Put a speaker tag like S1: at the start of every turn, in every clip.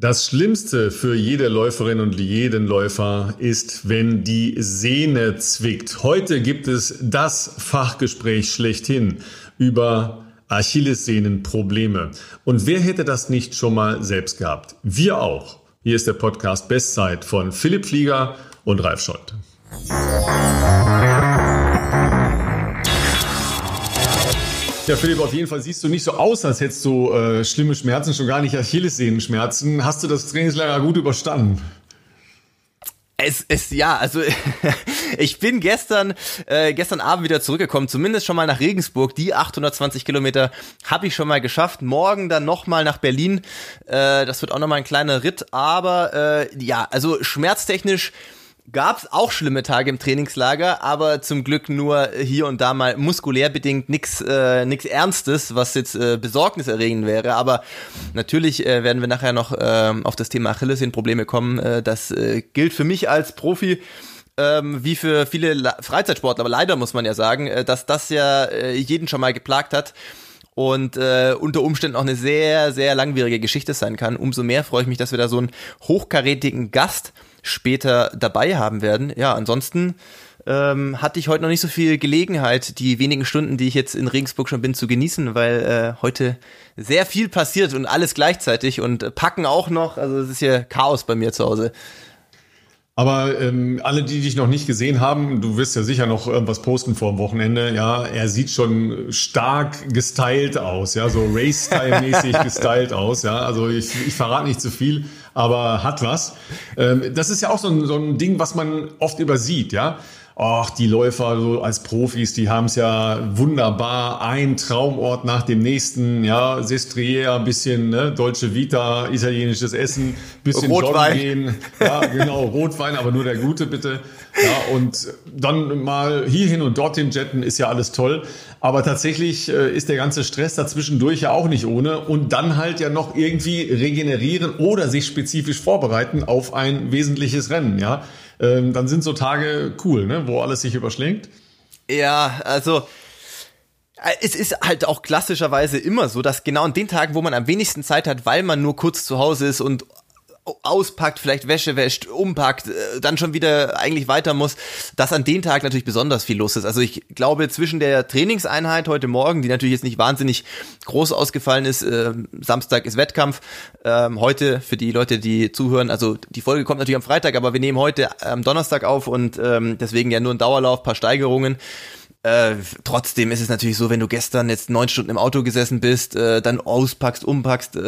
S1: Das Schlimmste für jede Läuferin und jeden Läufer ist, wenn die Sehne zwickt. Heute gibt es das Fachgespräch schlechthin über Achillessehnenprobleme. Und wer hätte das nicht schon mal selbst gehabt? Wir auch. Hier ist der Podcast Bestzeit von Philipp Flieger und Ralf Scholz. Ja, Philipp, auf jeden Fall siehst du nicht so aus, als hättest du äh, schlimme Schmerzen, schon gar nicht Achillessehnenschmerzen. Hast du das Trainingslager gut überstanden?
S2: Es ist ja, also ich bin gestern äh, gestern Abend wieder zurückgekommen, zumindest schon mal nach Regensburg. Die 820 Kilometer habe ich schon mal geschafft. Morgen dann noch mal nach Berlin. Äh, das wird auch noch mal ein kleiner Ritt, aber äh, ja, also schmerztechnisch gab es auch schlimme Tage im Trainingslager, aber zum Glück nur hier und da mal muskulär bedingt nichts äh, nix Ernstes, was jetzt äh, besorgniserregend wäre. Aber natürlich äh, werden wir nachher noch äh, auf das Thema Achillessehnenprobleme kommen. Äh, das äh, gilt für mich als Profi ähm, wie für viele La Freizeitsportler, aber leider muss man ja sagen, äh, dass das ja äh, jeden schon mal geplagt hat und äh, unter Umständen auch eine sehr, sehr langwierige Geschichte sein kann. Umso mehr freue ich mich, dass wir da so einen hochkarätigen Gast später dabei haben werden. Ja, ansonsten ähm, hatte ich heute noch nicht so viel Gelegenheit, die wenigen Stunden, die ich jetzt in Regensburg schon bin, zu genießen, weil äh, heute sehr viel passiert und alles gleichzeitig und packen auch noch. Also es ist hier Chaos bei mir zu Hause.
S1: Aber ähm, alle, die dich noch nicht gesehen haben, du wirst ja sicher noch irgendwas posten vor dem Wochenende. Ja, er sieht schon stark gestylt aus, ja, so Race-Style-mäßig gestylt aus. Ja, also ich, ich verrate nicht zu viel, aber hat was. Ähm, das ist ja auch so ein, so ein Ding, was man oft übersieht, ja ach, die Läufer so als Profis, die haben es ja wunderbar, ein Traumort nach dem nächsten, ja, Sestriere, bisschen ne, deutsche Vita, italienisches Essen, bisschen
S2: Rotwein.
S1: gehen, ja, genau, Rotwein, aber nur der gute bitte. Ja, und dann mal hierhin und dorthin jetten ist ja alles toll. Aber tatsächlich äh, ist der ganze Stress dazwischendurch ja auch nicht ohne. Und dann halt ja noch irgendwie regenerieren oder sich spezifisch vorbereiten auf ein wesentliches Rennen, ja ähm, dann sind so Tage cool, ne, wo alles sich überschlägt.
S2: Ja, also äh, es ist halt auch klassischerweise immer so, dass genau an den Tagen, wo man am wenigsten Zeit hat, weil man nur kurz zu Hause ist und auspackt, vielleicht Wäsche wäscht, umpackt, äh, dann schon wieder eigentlich weiter muss, dass an den Tag natürlich besonders viel los ist. Also ich glaube, zwischen der Trainingseinheit heute Morgen, die natürlich jetzt nicht wahnsinnig groß ausgefallen ist, äh, Samstag ist Wettkampf, ähm, heute für die Leute, die zuhören, also die Folge kommt natürlich am Freitag, aber wir nehmen heute am Donnerstag auf und ähm, deswegen ja nur ein Dauerlauf, paar Steigerungen. Äh, trotzdem ist es natürlich so, wenn du gestern jetzt neun Stunden im Auto gesessen bist, äh, dann auspackst, umpackst, äh,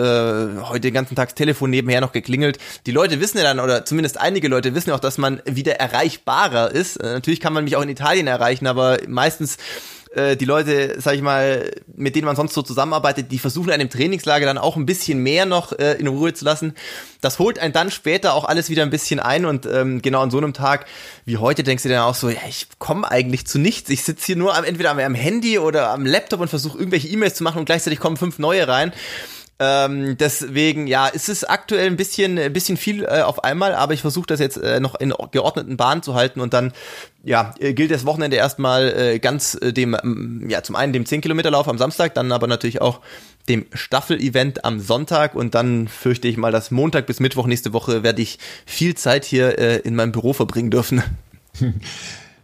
S2: heute den ganzen Tag das Telefon nebenher noch geklingelt. Die Leute wissen ja dann, oder zumindest einige Leute wissen ja auch, dass man wieder erreichbarer ist. Äh, natürlich kann man mich auch in Italien erreichen, aber meistens äh, die Leute, sag ich mal, mit denen man sonst so zusammenarbeitet, die versuchen einem Trainingslager dann auch ein bisschen mehr noch äh, in Ruhe zu lassen. Das holt einen dann später auch alles wieder ein bisschen ein und ähm, genau an so einem Tag wie heute denkst du dann auch so, ja, ich komme eigentlich zu nichts. Ich sitze hier nur am, entweder am, am Handy oder am Laptop und versuche irgendwelche E-Mails zu machen und gleichzeitig kommen fünf neue rein. Ähm, deswegen, ja, ist es aktuell ein bisschen, ein bisschen viel äh, auf einmal, aber ich versuche das jetzt äh, noch in geordneten Bahnen zu halten und dann, ja, äh, gilt das Wochenende erstmal äh, ganz äh, dem, ähm, ja, zum einen dem 10 Kilometer Lauf am Samstag, dann aber natürlich auch dem Staffel-Event am Sonntag und dann fürchte ich mal, dass Montag bis Mittwoch nächste Woche werde ich viel Zeit hier äh, in meinem Büro verbringen dürfen.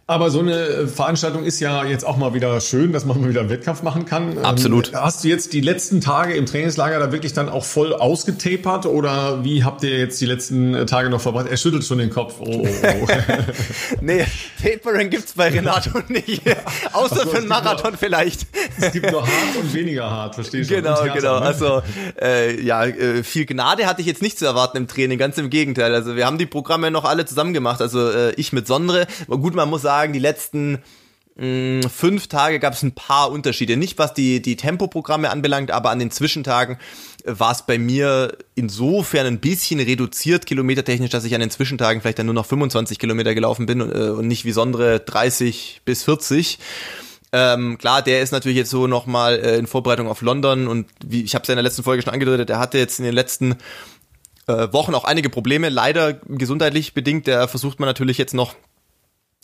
S1: Aber so eine Veranstaltung ist ja jetzt auch mal wieder schön, dass man mal wieder einen Wettkampf machen kann.
S2: Absolut.
S1: Ähm, hast du jetzt die letzten Tage im Trainingslager da wirklich dann auch voll ausgetapert oder wie habt ihr jetzt die letzten Tage noch verbracht? Er schüttelt schon den Kopf. Oh, oh, oh.
S2: nee, Tapering gibt's bei Renato nicht. Außer also, für einen Marathon
S1: nur,
S2: vielleicht.
S1: Es gibt nur hart und weniger hart, verstehst du?
S2: Genau, genau. Ne? Also äh, ja, äh, viel Gnade hatte ich jetzt nicht zu erwarten im Training, ganz im Gegenteil. Also wir haben die Programme noch alle zusammen gemacht. Also äh, ich mit Sondre. Gut, man muss sagen, sagen, die letzten mh, mm, fünf Tage gab es ein paar Unterschiede. Nicht was die, die Tempoprogramme anbelangt, aber an den Zwischentagen war es bei mir insofern ein bisschen reduziert kilometertechnisch, dass ich an den Zwischentagen vielleicht dann nur noch 25 Kilometer gelaufen bin und, äh, und nicht wie Sondre 30 bis 40. Ähm, klar, der ist natürlich jetzt so nochmal äh, in Vorbereitung auf London und wie ich habe es ja in der letzten Folge schon angedeutet, der hatte jetzt in den letzten äh, Wochen auch einige Probleme, leider gesundheitlich bedingt. Der versucht man natürlich jetzt noch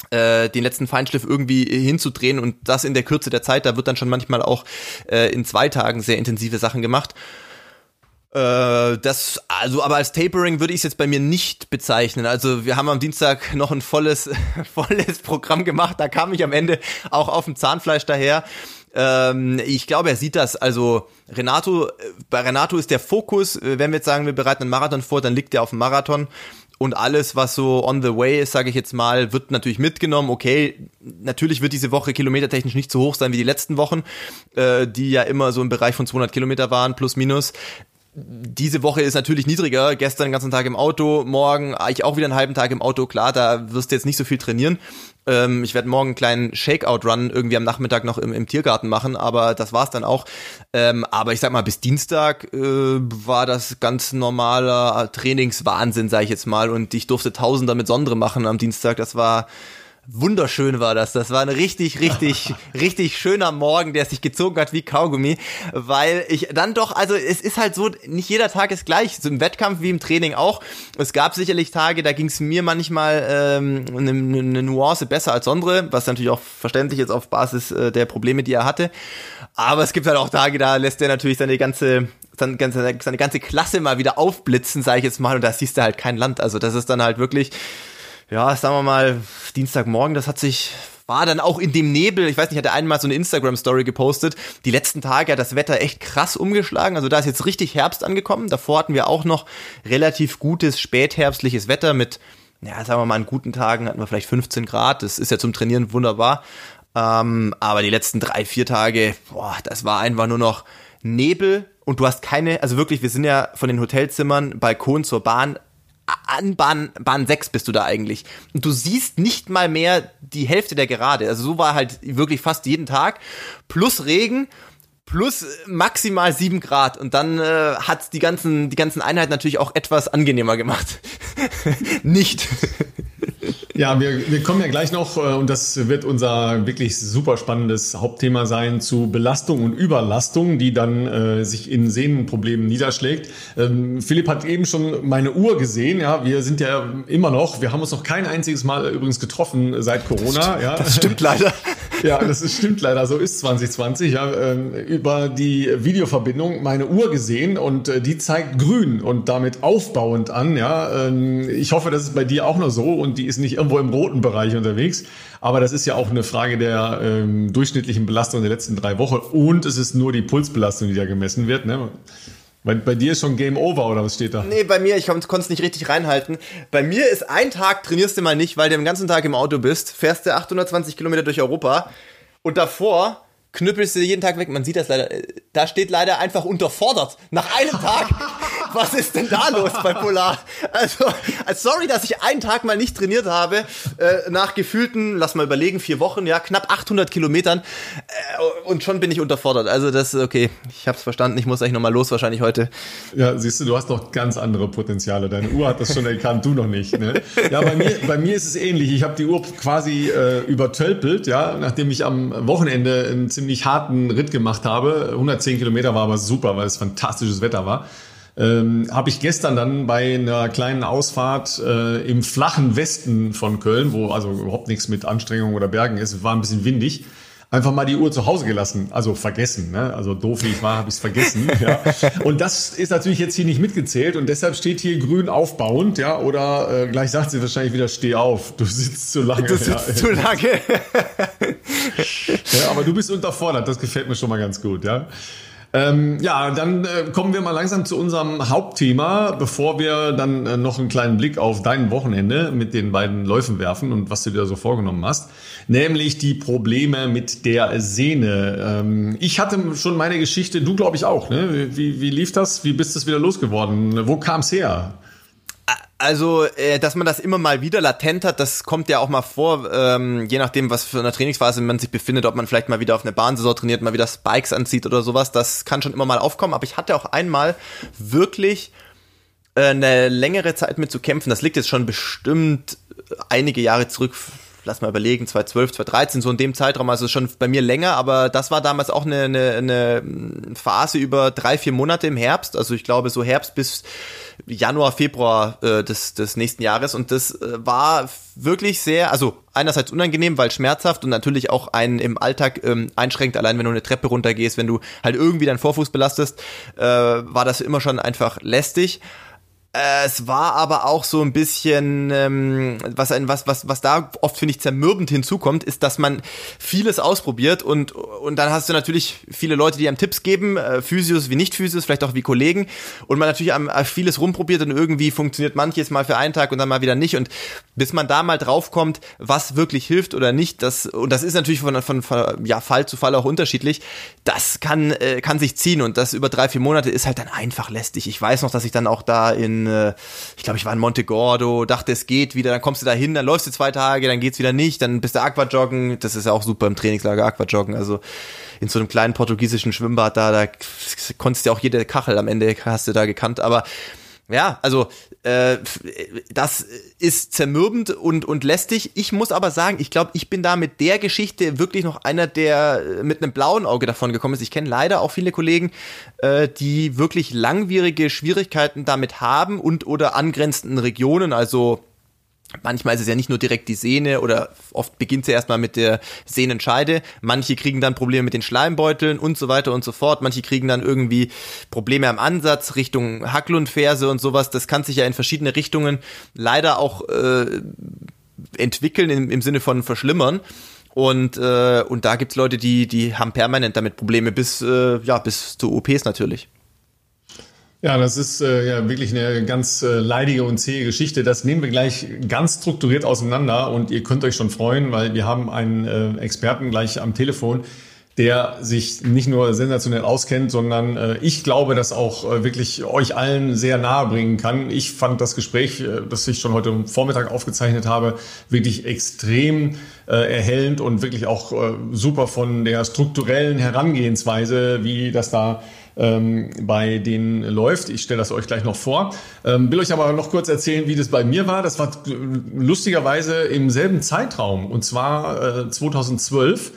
S2: äh, den letzten Feinschliff irgendwie hinzudrehen und das in der Kürze der Zeit, da wird dann schon manchmal auch äh, in zwei Tagen sehr intensive Sachen gemacht. Äh, das also aber als Tapering würde ich es jetzt bei mir nicht bezeichnen. Also wir haben am Dienstag noch ein volles, volles Programm gemacht. Da kam ich am Ende auch auf dem Zahnfleisch daher. Ähm, ich glaube, er sieht das. Also Renato, bei Renato ist der Fokus, äh, wenn wir jetzt sagen, wir bereiten einen Marathon vor, dann liegt er auf dem Marathon. Und alles, was so on the way ist, sage ich jetzt mal, wird natürlich mitgenommen. Okay, natürlich wird diese Woche kilometertechnisch nicht so hoch sein wie die letzten Wochen, äh, die ja immer so im Bereich von 200 Kilometer waren, plus minus diese Woche ist natürlich niedriger. Gestern den ganzen Tag im Auto, morgen eigentlich auch wieder einen halben Tag im Auto. Klar, da wirst du jetzt nicht so viel trainieren. Ähm, ich werde morgen einen kleinen Shakeout-Run irgendwie am Nachmittag noch im, im Tiergarten machen, aber das war's dann auch. Ähm, aber ich sag mal, bis Dienstag äh, war das ganz normaler Trainingswahnsinn, sage ich jetzt mal. Und ich durfte Tausender mit Sondre machen am Dienstag. Das war wunderschön war das. Das war ein richtig, richtig, richtig schöner Morgen, der sich gezogen hat wie Kaugummi, weil ich dann doch, also es ist halt so, nicht jeder Tag ist gleich, so im Wettkampf wie im Training auch. Es gab sicherlich Tage, da ging es mir manchmal ähm, eine, eine Nuance besser als andere, was natürlich auch verständlich ist auf Basis äh, der Probleme, die er hatte. Aber es gibt halt auch Tage, da lässt er natürlich seine ganze seine ganze, seine ganze Klasse mal wieder aufblitzen, sage ich jetzt mal, und da siehst du halt kein Land. Also das ist dann halt wirklich ja, sagen wir mal, Dienstagmorgen, das hat sich, war dann auch in dem Nebel, ich weiß nicht, hat er einmal so eine Instagram-Story gepostet. Die letzten Tage hat das Wetter echt krass umgeschlagen. Also da ist jetzt richtig Herbst angekommen. Davor hatten wir auch noch relativ gutes spätherbstliches Wetter mit, ja, sagen wir mal, an guten Tagen hatten wir vielleicht 15 Grad. Das ist ja zum Trainieren wunderbar. Ähm, aber die letzten drei, vier Tage, boah, das war einfach nur noch Nebel und du hast keine, also wirklich, wir sind ja von den Hotelzimmern, Balkon zur Bahn an Bahn, Bahn 6 bist du da eigentlich. Und du siehst nicht mal mehr die Hälfte der Gerade. Also so war halt wirklich fast jeden Tag. Plus Regen, plus maximal 7 Grad. Und dann äh, hat die ganzen, die ganzen Einheiten natürlich auch etwas angenehmer gemacht. nicht.
S1: Ja, wir, wir kommen ja gleich noch, äh, und das wird unser wirklich super spannendes Hauptthema sein, zu Belastung und Überlastung, die dann äh, sich in Sehnenproblemen niederschlägt. Ähm, Philipp hat eben schon meine Uhr gesehen. Ja, wir sind ja immer noch, wir haben uns noch kein einziges Mal übrigens getroffen seit Corona.
S2: Das,
S1: ja.
S2: das stimmt leider.
S1: Ja, das ist, stimmt leider, so ist 2020. Ja, ähm, über die Videoverbindung meine Uhr gesehen und äh, die zeigt grün und damit aufbauend an. Ja, ähm, ich hoffe, das ist bei dir auch noch so und die ist nicht irgendwo im roten Bereich unterwegs. Aber das ist ja auch eine Frage der ähm, durchschnittlichen Belastung der letzten drei Wochen und es ist nur die Pulsbelastung, die da gemessen wird. Ne? Bei, bei dir ist schon Game Over oder was steht da?
S2: Nee, bei mir, ich konnte es nicht richtig reinhalten. Bei mir ist ein Tag trainierst du mal nicht, weil du den ganzen Tag im Auto bist, fährst du 820 Kilometer durch Europa und davor knüppelst du jeden Tag weg. Man sieht das leider. Da steht leider einfach unterfordert. Nach einem Tag. Was ist denn da los bei Polar? Also, sorry, dass ich einen Tag mal nicht trainiert habe. Äh, nach gefühlten, lass mal überlegen, vier Wochen, ja, knapp 800 Kilometern. Äh, und schon bin ich unterfordert. Also, das, okay, ich hab's verstanden. Ich muss eigentlich nochmal los wahrscheinlich heute.
S1: Ja, siehst du, du hast noch ganz andere Potenziale. Deine Uhr hat das schon erkannt, du noch nicht. Ne? Ja, bei mir, bei mir ist es ähnlich. Ich habe die Uhr quasi äh, übertölpelt, ja, nachdem ich am Wochenende ein ziemlich harten Ritt gemacht habe. 110 Kilometer war aber super, weil es fantastisches Wetter war. Ähm, habe ich gestern dann bei einer kleinen Ausfahrt äh, im flachen Westen von Köln, wo also überhaupt nichts mit Anstrengung oder Bergen ist, war ein bisschen windig, einfach mal die Uhr zu Hause gelassen, also vergessen. Ne? Also doof wie ich war, habe ich es vergessen. ja. Und das ist natürlich jetzt hier nicht mitgezählt und deshalb steht hier grün aufbauend, ja, oder äh, gleich sagt sie wahrscheinlich wieder, steh auf, du sitzt zu lange.
S2: Du sitzt ja. zu lange.
S1: ja, aber du bist unterfordert, das gefällt mir schon mal ganz gut, ja. Ähm, ja, dann äh, kommen wir mal langsam zu unserem Hauptthema, bevor wir dann äh, noch einen kleinen Blick auf dein Wochenende mit den beiden Läufen werfen und was du dir so vorgenommen hast, nämlich die Probleme mit der Sehne. Ähm, ich hatte schon meine Geschichte, du glaube ich auch. Ne? Wie, wie lief das? Wie bist du wieder losgeworden? Wo kam es her?
S2: Also, äh, dass man das immer mal wieder latent hat, das kommt ja auch mal vor, ähm, je nachdem, was für eine Trainingsphase man sich befindet, ob man vielleicht mal wieder auf eine Bahnsaison trainiert, mal wieder Spikes anzieht oder sowas, das kann schon immer mal aufkommen. Aber ich hatte auch einmal wirklich äh, eine längere Zeit mit zu kämpfen. Das liegt jetzt schon bestimmt einige Jahre zurück, lass mal überlegen, 2012, 2013, so in dem Zeitraum, also schon bei mir länger, aber das war damals auch eine, eine, eine Phase über drei, vier Monate im Herbst, also ich glaube so Herbst bis Januar, Februar äh, des, des nächsten Jahres. Und das äh, war wirklich sehr, also einerseits unangenehm, weil schmerzhaft und natürlich auch einen im Alltag ähm, einschränkt, allein wenn du eine Treppe runtergehst, wenn du halt irgendwie deinen Vorfuß belastest, äh, war das immer schon einfach lästig. Es war aber auch so ein bisschen, ähm, was ein, was, was, was da oft, finde ich, zermürbend hinzukommt, ist, dass man vieles ausprobiert und, und dann hast du natürlich viele Leute, die einem Tipps geben, äh, Physios wie Nicht-Physios, vielleicht auch wie Kollegen und man natürlich am, äh, vieles rumprobiert und irgendwie funktioniert manches mal für einen Tag und dann mal wieder nicht und bis man da mal draufkommt, was wirklich hilft oder nicht, das, und das ist natürlich von, von, von ja, Fall zu Fall auch unterschiedlich, das kann, äh, kann sich ziehen und das über drei, vier Monate ist halt dann einfach lästig. Ich weiß noch, dass ich dann auch da in äh, ich glaube, ich war in Monte Gordo, dachte, es geht wieder, dann kommst du da hin, dann läufst du zwei Tage, dann geht's wieder nicht, dann bist du Aquajoggen, das ist ja auch super im Trainingslager Aquajoggen, also in so einem kleinen portugiesischen Schwimmbad da, da konntest du ja auch jede Kachel am Ende hast du da gekannt, aber ja, also äh, das ist zermürbend und, und lästig. Ich muss aber sagen, ich glaube, ich bin da mit der Geschichte wirklich noch einer, der mit einem blauen Auge davon gekommen ist. Ich kenne leider auch viele Kollegen, äh, die wirklich langwierige Schwierigkeiten damit haben und oder angrenzenden Regionen, also Manchmal ist es ja nicht nur direkt die Sehne oder oft beginnt sie erstmal mit der Sehnenscheide. Manche kriegen dann Probleme mit den Schleimbeuteln und so weiter und so fort. Manche kriegen dann irgendwie Probleme am Ansatz Richtung Hacklundferse und sowas. Das kann sich ja in verschiedene Richtungen leider auch äh, entwickeln im, im Sinne von verschlimmern. Und, äh, und da gibt's Leute, die, die haben permanent damit Probleme bis, äh, ja, bis zu OPs natürlich.
S1: Ja, das ist äh, ja wirklich eine ganz äh, leidige und zähe Geschichte. Das nehmen wir gleich ganz strukturiert auseinander und ihr könnt euch schon freuen, weil wir haben einen äh, Experten gleich am Telefon, der sich nicht nur sensationell auskennt, sondern äh, ich glaube, das auch äh, wirklich euch allen sehr nahe bringen kann. Ich fand das Gespräch, äh, das ich schon heute Vormittag aufgezeichnet habe, wirklich extrem äh, erhellend und wirklich auch äh, super von der strukturellen Herangehensweise, wie das da ähm, bei denen läuft. Ich stelle das euch gleich noch vor. Ähm, will euch aber noch kurz erzählen, wie das bei mir war. Das war lustigerweise im selben Zeitraum und zwar äh, 2012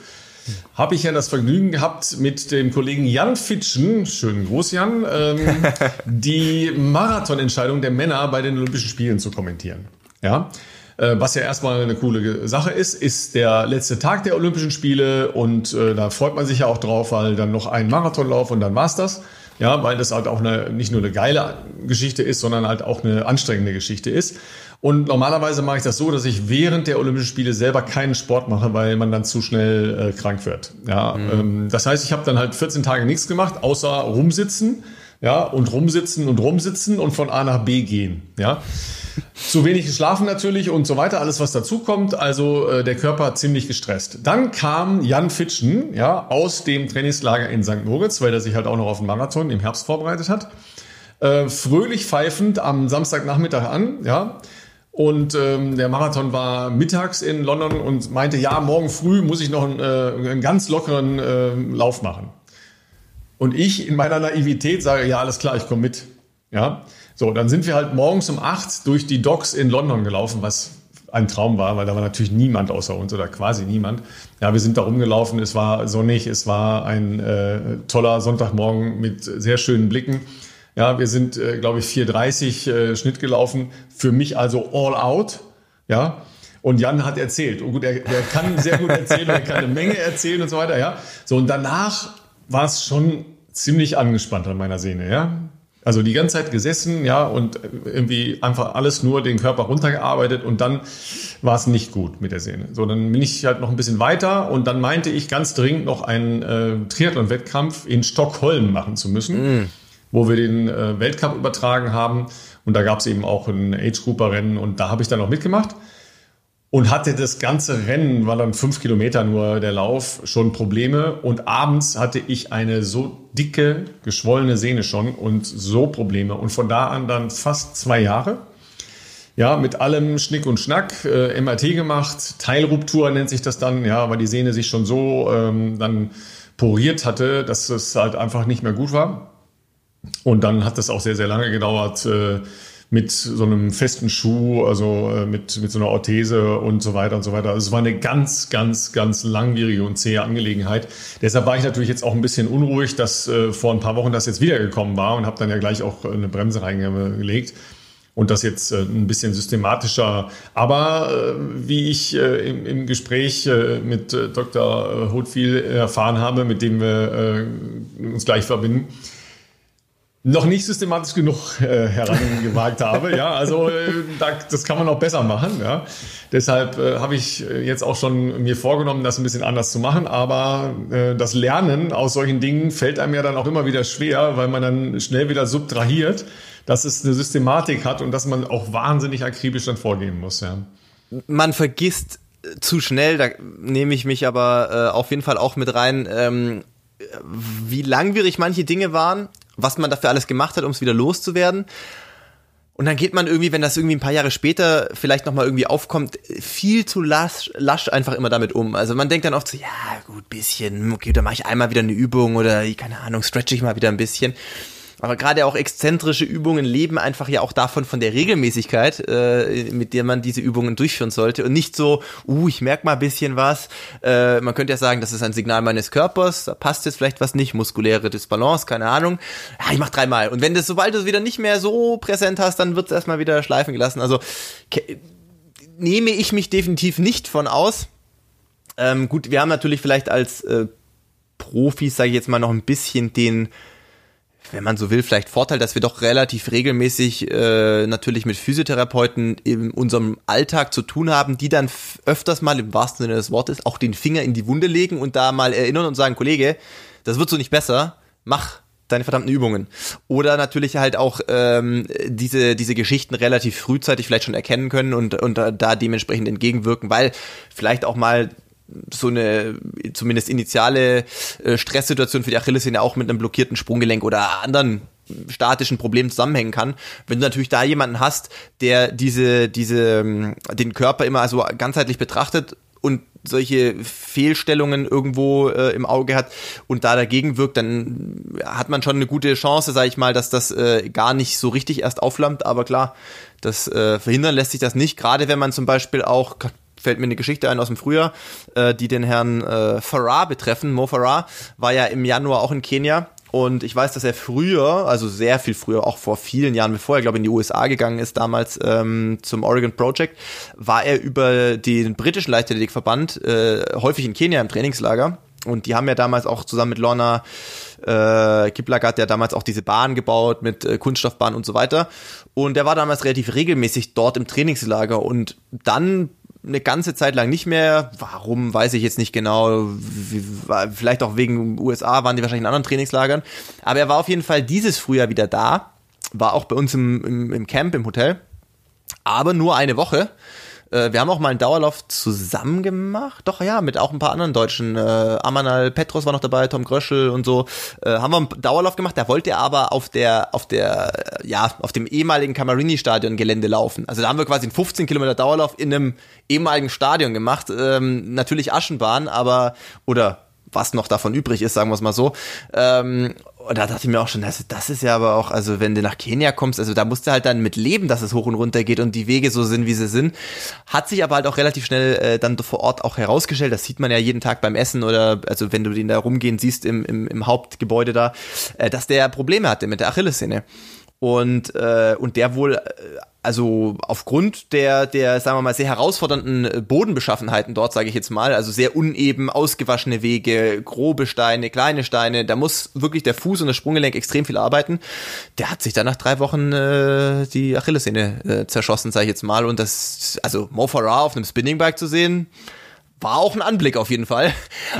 S1: habe ich ja das Vergnügen gehabt, mit dem Kollegen Jan Fitschen, schönen Gruß Jan, ähm, die Marathonentscheidung der Männer bei den Olympischen Spielen zu kommentieren. Ja, äh, was ja erstmal eine coole Sache ist, ist der letzte Tag der Olympischen Spiele und äh, da freut man sich ja auch drauf, weil dann noch ein Marathonlauf und dann war's das. Ja, weil das halt auch eine, nicht nur eine geile Geschichte ist, sondern halt auch eine anstrengende Geschichte ist. Und normalerweise mache ich das so, dass ich während der Olympischen Spiele selber keinen Sport mache, weil man dann zu schnell äh, krank wird. Ja, mhm. ähm, das heißt, ich habe dann halt 14 Tage nichts gemacht, außer rumsitzen ja, und rumsitzen und rumsitzen und von A nach B gehen, ja. Zu wenig geschlafen natürlich und so weiter, alles was dazukommt, also äh, der Körper ziemlich gestresst. Dann kam Jan Fitschen, ja, aus dem Trainingslager in St. Moritz, weil er sich halt auch noch auf den Marathon im Herbst vorbereitet hat. Äh, fröhlich pfeifend am Samstagnachmittag an, ja. Und ähm, der Marathon war mittags in London und meinte, ja, morgen früh muss ich noch einen, äh, einen ganz lockeren äh, Lauf machen. Und ich in meiner Naivität sage, ja, alles klar, ich komme mit. Ja, so, dann sind wir halt morgens um acht durch die Docks in London gelaufen, was ein Traum war, weil da war natürlich niemand außer uns oder quasi niemand. Ja, wir sind da rumgelaufen, es war sonnig, es war ein äh, toller Sonntagmorgen mit sehr schönen Blicken. Ja, wir sind, äh, glaube ich, 4,30 äh, Schnitt gelaufen. Für mich also all out. Ja, und Jan hat erzählt. Und gut, er, er kann sehr gut erzählen, er kann eine Menge erzählen und so weiter. Ja, so und danach war es schon ziemlich angespannt an meiner Sehne, ja. Also die ganze Zeit gesessen, ja, und irgendwie einfach alles nur den Körper runtergearbeitet und dann war es nicht gut mit der Sehne. So, dann bin ich halt noch ein bisschen weiter und dann meinte ich ganz dringend noch einen äh, Triathlon-Wettkampf in Stockholm machen zu müssen, mm. wo wir den äh, Weltcup übertragen haben. Und da gab es eben auch ein Age-Grouper-Rennen und da habe ich dann auch mitgemacht und hatte das ganze Rennen, war dann fünf Kilometer nur der Lauf, schon Probleme. Und abends hatte ich eine so dicke, geschwollene Sehne schon und so Probleme. Und von da an dann fast zwei Jahre. Ja, mit allem Schnick und Schnack, äh, MRT gemacht, Teilruptur nennt sich das dann, ja, weil die Sehne sich schon so ähm, dann poriert hatte, dass es halt einfach nicht mehr gut war. Und dann hat das auch sehr, sehr lange gedauert. Äh, mit so einem festen Schuh, also äh, mit, mit so einer Orthese und so weiter und so weiter. Also es war eine ganz, ganz, ganz langwierige und zähe Angelegenheit. Deshalb war ich natürlich jetzt auch ein bisschen unruhig, dass äh, vor ein paar Wochen das jetzt wiedergekommen war und habe dann ja gleich auch eine Bremse reingelegt und das jetzt äh, ein bisschen systematischer. Aber äh, wie ich äh, im, im, Gespräch mit Dr. Hotfield erfahren habe, mit dem wir uns gleich verbinden, noch nicht systematisch genug äh, herangewagt habe. Ja, also äh, da, das kann man auch besser machen. Ja. Deshalb äh, habe ich äh, jetzt auch schon mir vorgenommen, das ein bisschen anders zu machen. Aber äh, das Lernen aus solchen Dingen fällt einem ja dann auch immer wieder schwer, weil man dann schnell wieder subtrahiert, dass es eine Systematik hat und dass man auch wahnsinnig akribisch dann vorgehen muss. Ja.
S2: Man vergisst zu schnell, da nehme ich mich aber äh, auf jeden Fall auch mit rein, ähm, wie langwierig manche Dinge waren was man dafür alles gemacht hat, um es wieder loszuwerden. Und dann geht man irgendwie, wenn das irgendwie ein paar Jahre später vielleicht nochmal irgendwie aufkommt, viel zu lasch, lasch einfach immer damit um. Also man denkt dann oft so, ja gut, bisschen, okay, dann mache ich einmal wieder eine Übung oder keine Ahnung, stretch ich mal wieder ein bisschen. Aber gerade auch exzentrische Übungen leben einfach ja auch davon von der Regelmäßigkeit, äh, mit der man diese Übungen durchführen sollte und nicht so, uh, ich merke mal ein bisschen was. Äh, man könnte ja sagen, das ist ein Signal meines Körpers, da passt jetzt vielleicht was nicht, muskuläre Disbalance, keine Ahnung. Ja, ich mach dreimal. Und wenn das, sobald du es wieder nicht mehr so präsent hast, dann wird es erstmal wieder schleifen gelassen. Also nehme ich mich definitiv nicht von aus. Ähm, gut, wir haben natürlich vielleicht als äh, Profis, sage ich jetzt mal, noch ein bisschen den wenn man so will, vielleicht Vorteil, dass wir doch relativ regelmäßig äh, natürlich mit Physiotherapeuten in unserem Alltag zu tun haben, die dann öfters mal im wahrsten Sinne des Wortes auch den Finger in die Wunde legen und da mal erinnern und sagen, Kollege, das wird so nicht besser, mach deine verdammten Übungen. Oder natürlich halt auch ähm, diese, diese Geschichten relativ frühzeitig vielleicht schon erkennen können und, und da dementsprechend entgegenwirken, weil vielleicht auch mal so eine zumindest initiale äh, Stresssituation für die Achillessehne auch mit einem blockierten Sprunggelenk oder anderen statischen Problemen zusammenhängen kann. Wenn du natürlich da jemanden hast, der diese, diese, ähm, den Körper immer also ganzheitlich betrachtet und solche Fehlstellungen irgendwo äh, im Auge hat und da dagegen wirkt, dann hat man schon eine gute Chance, sage ich mal, dass das äh, gar nicht so richtig erst aufflammt. Aber klar, das äh, verhindern lässt sich das nicht. Gerade wenn man zum Beispiel auch fällt mir eine Geschichte ein aus dem Frühjahr, äh, die den Herrn äh, Farah betreffen. Mo Farah war ja im Januar auch in Kenia und ich weiß, dass er früher, also sehr viel früher, auch vor vielen Jahren, bevor er, glaube ich, in die USA gegangen ist, damals ähm, zum Oregon Project, war er über den britischen Leichtathletikverband äh, häufig in Kenia im Trainingslager. Und die haben ja damals auch zusammen mit Lorna äh, Kiplagat ja damals auch diese Bahn gebaut mit äh, Kunststoffbahn und so weiter. Und der war damals relativ regelmäßig dort im Trainingslager. Und dann eine ganze Zeit lang nicht mehr. Warum, weiß ich jetzt nicht genau. Vielleicht auch wegen USA waren die wahrscheinlich in anderen Trainingslagern. Aber er war auf jeden Fall dieses Frühjahr wieder da. War auch bei uns im, im, im Camp, im Hotel. Aber nur eine Woche. Äh, wir haben auch mal einen Dauerlauf zusammen gemacht. Doch, ja, mit auch ein paar anderen Deutschen. Äh, Amanal Petros war noch dabei, Tom Gröschel und so. Äh, haben wir einen Dauerlauf gemacht. Da wollte er aber auf der, auf der, ja, auf dem ehemaligen Camarini-Stadion Gelände laufen. Also da haben wir quasi einen 15 Kilometer Dauerlauf in einem ehemaligen Stadion gemacht. Ähm, natürlich Aschenbahn, aber, oder was noch davon übrig ist, sagen wir es mal so. Ähm, und da dachte ich mir auch schon, das, das ist ja aber auch, also wenn du nach Kenia kommst, also da musst du halt dann mit leben, dass es hoch und runter geht und die Wege so sind, wie sie sind. Hat sich aber halt auch relativ schnell äh, dann vor Ort auch herausgestellt, das sieht man ja jeden Tag beim Essen oder also wenn du den da rumgehen siehst im, im, im Hauptgebäude da, äh, dass der Probleme hatte mit der Achillessehne und äh, und der wohl äh, also aufgrund der der sagen wir mal sehr herausfordernden Bodenbeschaffenheiten dort sage ich jetzt mal also sehr uneben ausgewaschene Wege grobe Steine kleine Steine da muss wirklich der Fuß und das Sprunggelenk extrem viel arbeiten. Der hat sich dann nach drei Wochen äh, die Achillessehne äh, zerschossen sage ich jetzt mal. Und das also Mo Farah auf einem Spinningbike zu sehen war auch ein Anblick auf jeden Fall.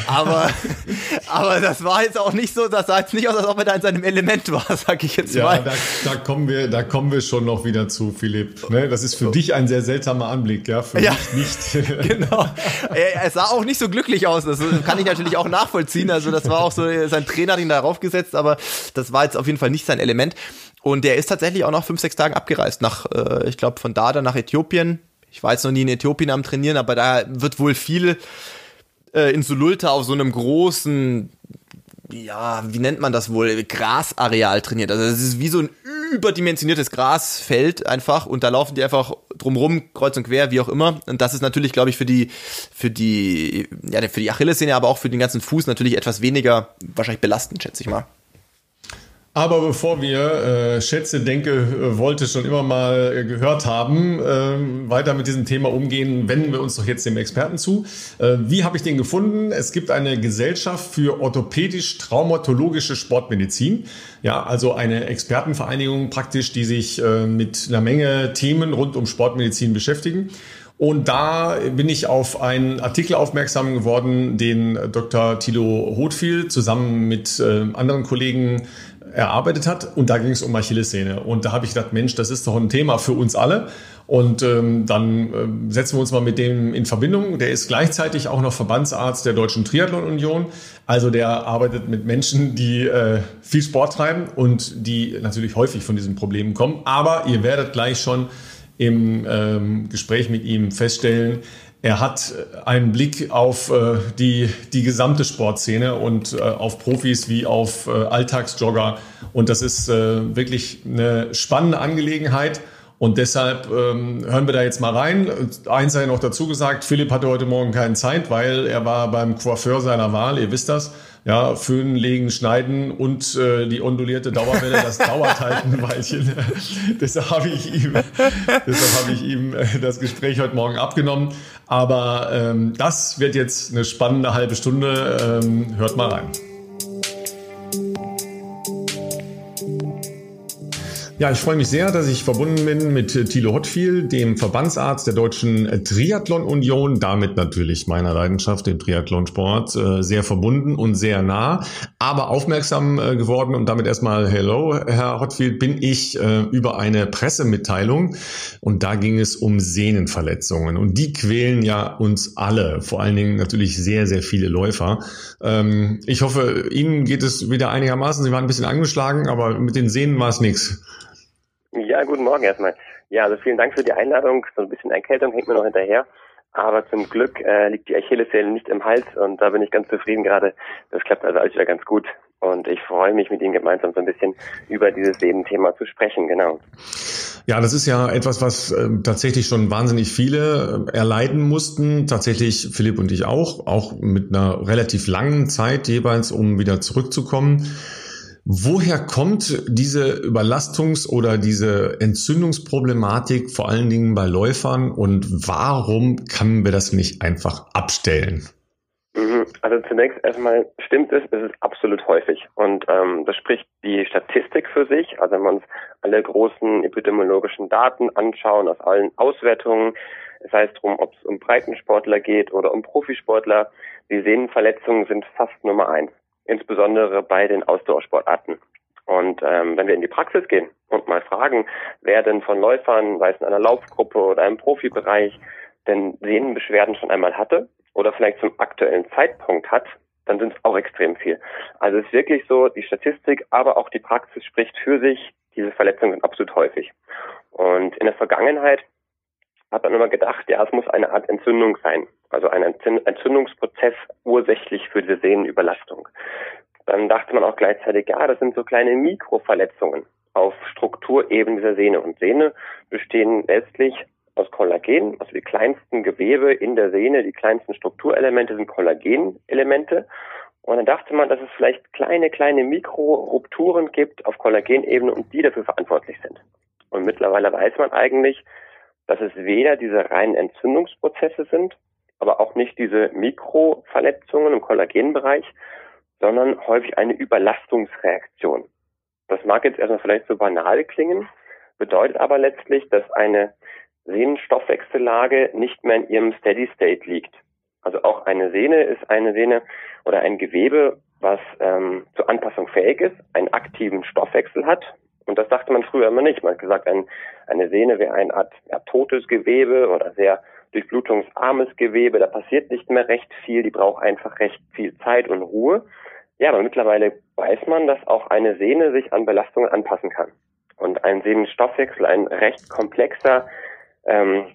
S2: Aber, aber das war jetzt auch nicht so, das sah jetzt nicht aus, als ob er da in seinem Element war, sag ich jetzt
S1: ja,
S2: mal.
S1: Da, da kommen wir, da kommen wir schon noch wieder zu, Philipp. Ne? Das ist für so. dich ein sehr seltsamer Anblick, ja, für
S2: ja,
S1: mich nicht.
S2: genau. Er, er, sah auch nicht so glücklich aus. Das kann ich natürlich auch nachvollziehen. Also das war auch so, sein Trainer hat ihn darauf gesetzt, aber das war jetzt auf jeden Fall nicht sein Element. Und der ist tatsächlich auch nach fünf, sechs Tagen abgereist nach, äh, ich glaube, von da dann nach Äthiopien ich war jetzt noch nie in Äthiopien am Trainieren, aber da wird wohl viel äh, in Sululta auf so einem großen, ja, wie nennt man das wohl, Grasareal trainiert. Also es ist wie so ein überdimensioniertes Grasfeld einfach und da laufen die einfach drumrum, kreuz und quer, wie auch immer. Und das ist natürlich, glaube ich, für die, für die, ja, für die Achillessehne, aber auch für den ganzen Fuß natürlich etwas weniger wahrscheinlich belastend, schätze ich mal.
S1: Aber bevor wir äh, Schätze, denke, äh, wollte schon immer mal äh, gehört haben, äh, weiter mit diesem Thema umgehen, wenden wir uns doch jetzt dem Experten zu. Äh, wie habe ich den gefunden? Es gibt eine Gesellschaft für orthopädisch-traumatologische Sportmedizin. Ja, also eine Expertenvereinigung praktisch, die sich äh, mit einer Menge Themen rund um Sportmedizin beschäftigen. Und da bin ich auf einen Artikel aufmerksam geworden, den Dr. Thilo Hothfield zusammen mit äh, anderen Kollegen erarbeitet hat. Und da ging es um Achillessehne. Und da habe ich gedacht, Mensch, das ist doch ein Thema für uns alle. Und ähm, dann äh, setzen wir uns mal mit dem in Verbindung. Der ist gleichzeitig auch noch Verbandsarzt der Deutschen Triathlon Union. Also der arbeitet mit Menschen, die äh, viel Sport treiben und die natürlich häufig von diesen Problemen kommen. Aber ihr werdet gleich schon im ähm, Gespräch mit ihm feststellen, er hat einen Blick auf äh, die, die gesamte Sportszene und äh, auf Profis wie auf äh, Alltagsjogger. Und das ist äh, wirklich eine spannende Angelegenheit. Und deshalb ähm, hören wir da jetzt mal rein. Eins sei noch dazu gesagt, Philipp hatte heute Morgen keine Zeit, weil er war beim Coiffeur seiner Wahl, ihr wisst das. Ja, Föhn, Legen, Schneiden und äh, die ondulierte Dauerwelle, das dauert halt ein Weilchen. deshalb habe ich ihm, deshalb habe ich ihm äh, das Gespräch heute Morgen abgenommen. Aber ähm, das wird jetzt eine spannende halbe Stunde. Ähm, hört mal rein. Ja, ich freue mich sehr, dass ich verbunden bin mit Thilo Hottfield, dem Verbandsarzt der Deutschen Triathlon Union, damit natürlich meiner Leidenschaft, dem Triathlonsport, äh, sehr verbunden und sehr nah, aber aufmerksam äh, geworden. Und damit erstmal Hello, Herr Hottfield, bin ich äh, über eine Pressemitteilung. Und da ging es um Sehnenverletzungen. Und die quälen ja uns alle, vor allen Dingen natürlich sehr, sehr viele Läufer. Ähm, ich hoffe, Ihnen geht es wieder einigermaßen, Sie waren ein bisschen angeschlagen, aber mit den Sehnen war es nichts.
S3: Ja, guten Morgen erstmal. Ja, also vielen Dank für die Einladung. So ein bisschen Erkältung hängt mir noch hinterher. Aber zum Glück äh, liegt die Achillessehne nicht im Hals und da bin ich ganz zufrieden gerade. Das klappt also alles wieder ganz gut. Und ich freue mich, mit Ihnen gemeinsam so ein bisschen über dieses Sehnenthema zu sprechen, genau.
S1: Ja, das ist ja etwas, was äh, tatsächlich schon wahnsinnig viele äh, erleiden mussten. Tatsächlich Philipp und ich auch, auch mit einer relativ langen Zeit jeweils, um wieder zurückzukommen. Woher kommt diese Überlastungs- oder diese Entzündungsproblematik vor allen Dingen bei Läufern und warum können wir das nicht einfach abstellen?
S3: Mhm. Also zunächst erstmal stimmt es, es ist absolut häufig. Und ähm, das spricht die Statistik für sich. Also wenn wir uns alle großen epidemiologischen Daten anschauen aus allen Auswertungen, es heißt drum, ob es um Breitensportler geht oder um Profisportler, die Sehnenverletzungen sind fast Nummer eins insbesondere bei den Ausdauersportarten. Und ähm, wenn wir in die Praxis gehen und mal fragen, wer denn von Läufern, sei es in einer Laufgruppe oder im Profibereich, denn Sehnenbeschwerden schon einmal hatte oder vielleicht zum aktuellen Zeitpunkt hat, dann sind es auch extrem viel. Also es ist wirklich so, die Statistik, aber auch die Praxis spricht für sich, diese Verletzungen sind absolut häufig. Und in der Vergangenheit hat man immer gedacht, ja, es muss eine Art Entzündung sein, also ein Entzündungsprozess ursächlich für diese Sehnenüberlastung. Dann dachte man auch gleichzeitig, ja, das sind so kleine Mikroverletzungen auf Strukturebene dieser Sehne. Und Sehne bestehen letztlich aus Kollagen, also die kleinsten Gewebe in der Sehne, die kleinsten Strukturelemente sind Kollagenelemente. Und dann dachte man, dass es vielleicht kleine, kleine Mikrorupturen gibt auf Kollagenebene und die dafür verantwortlich sind. Und mittlerweile weiß man eigentlich, dass es weder diese reinen Entzündungsprozesse sind, aber auch nicht diese Mikroverletzungen im Kollagenbereich, sondern häufig eine Überlastungsreaktion. Das mag jetzt erstmal vielleicht so banal klingen, bedeutet aber letztlich, dass eine Sehnenstoffwechsellage nicht mehr in ihrem Steady State liegt. Also auch eine Sehne ist eine Sehne oder ein Gewebe, was ähm, zur Anpassung fähig ist, einen aktiven Stoffwechsel hat, und das dachte man früher immer nicht. Man hat gesagt, ein, eine Sehne wäre eine Art ja, totes Gewebe oder sehr durchblutungsarmes Gewebe. Da passiert nicht mehr recht viel. Die braucht einfach recht viel Zeit und Ruhe. Ja, aber mittlerweile weiß man, dass auch eine Sehne sich an Belastungen anpassen kann. Und ein Sehnenstoffwechsel ein recht komplexer ähm,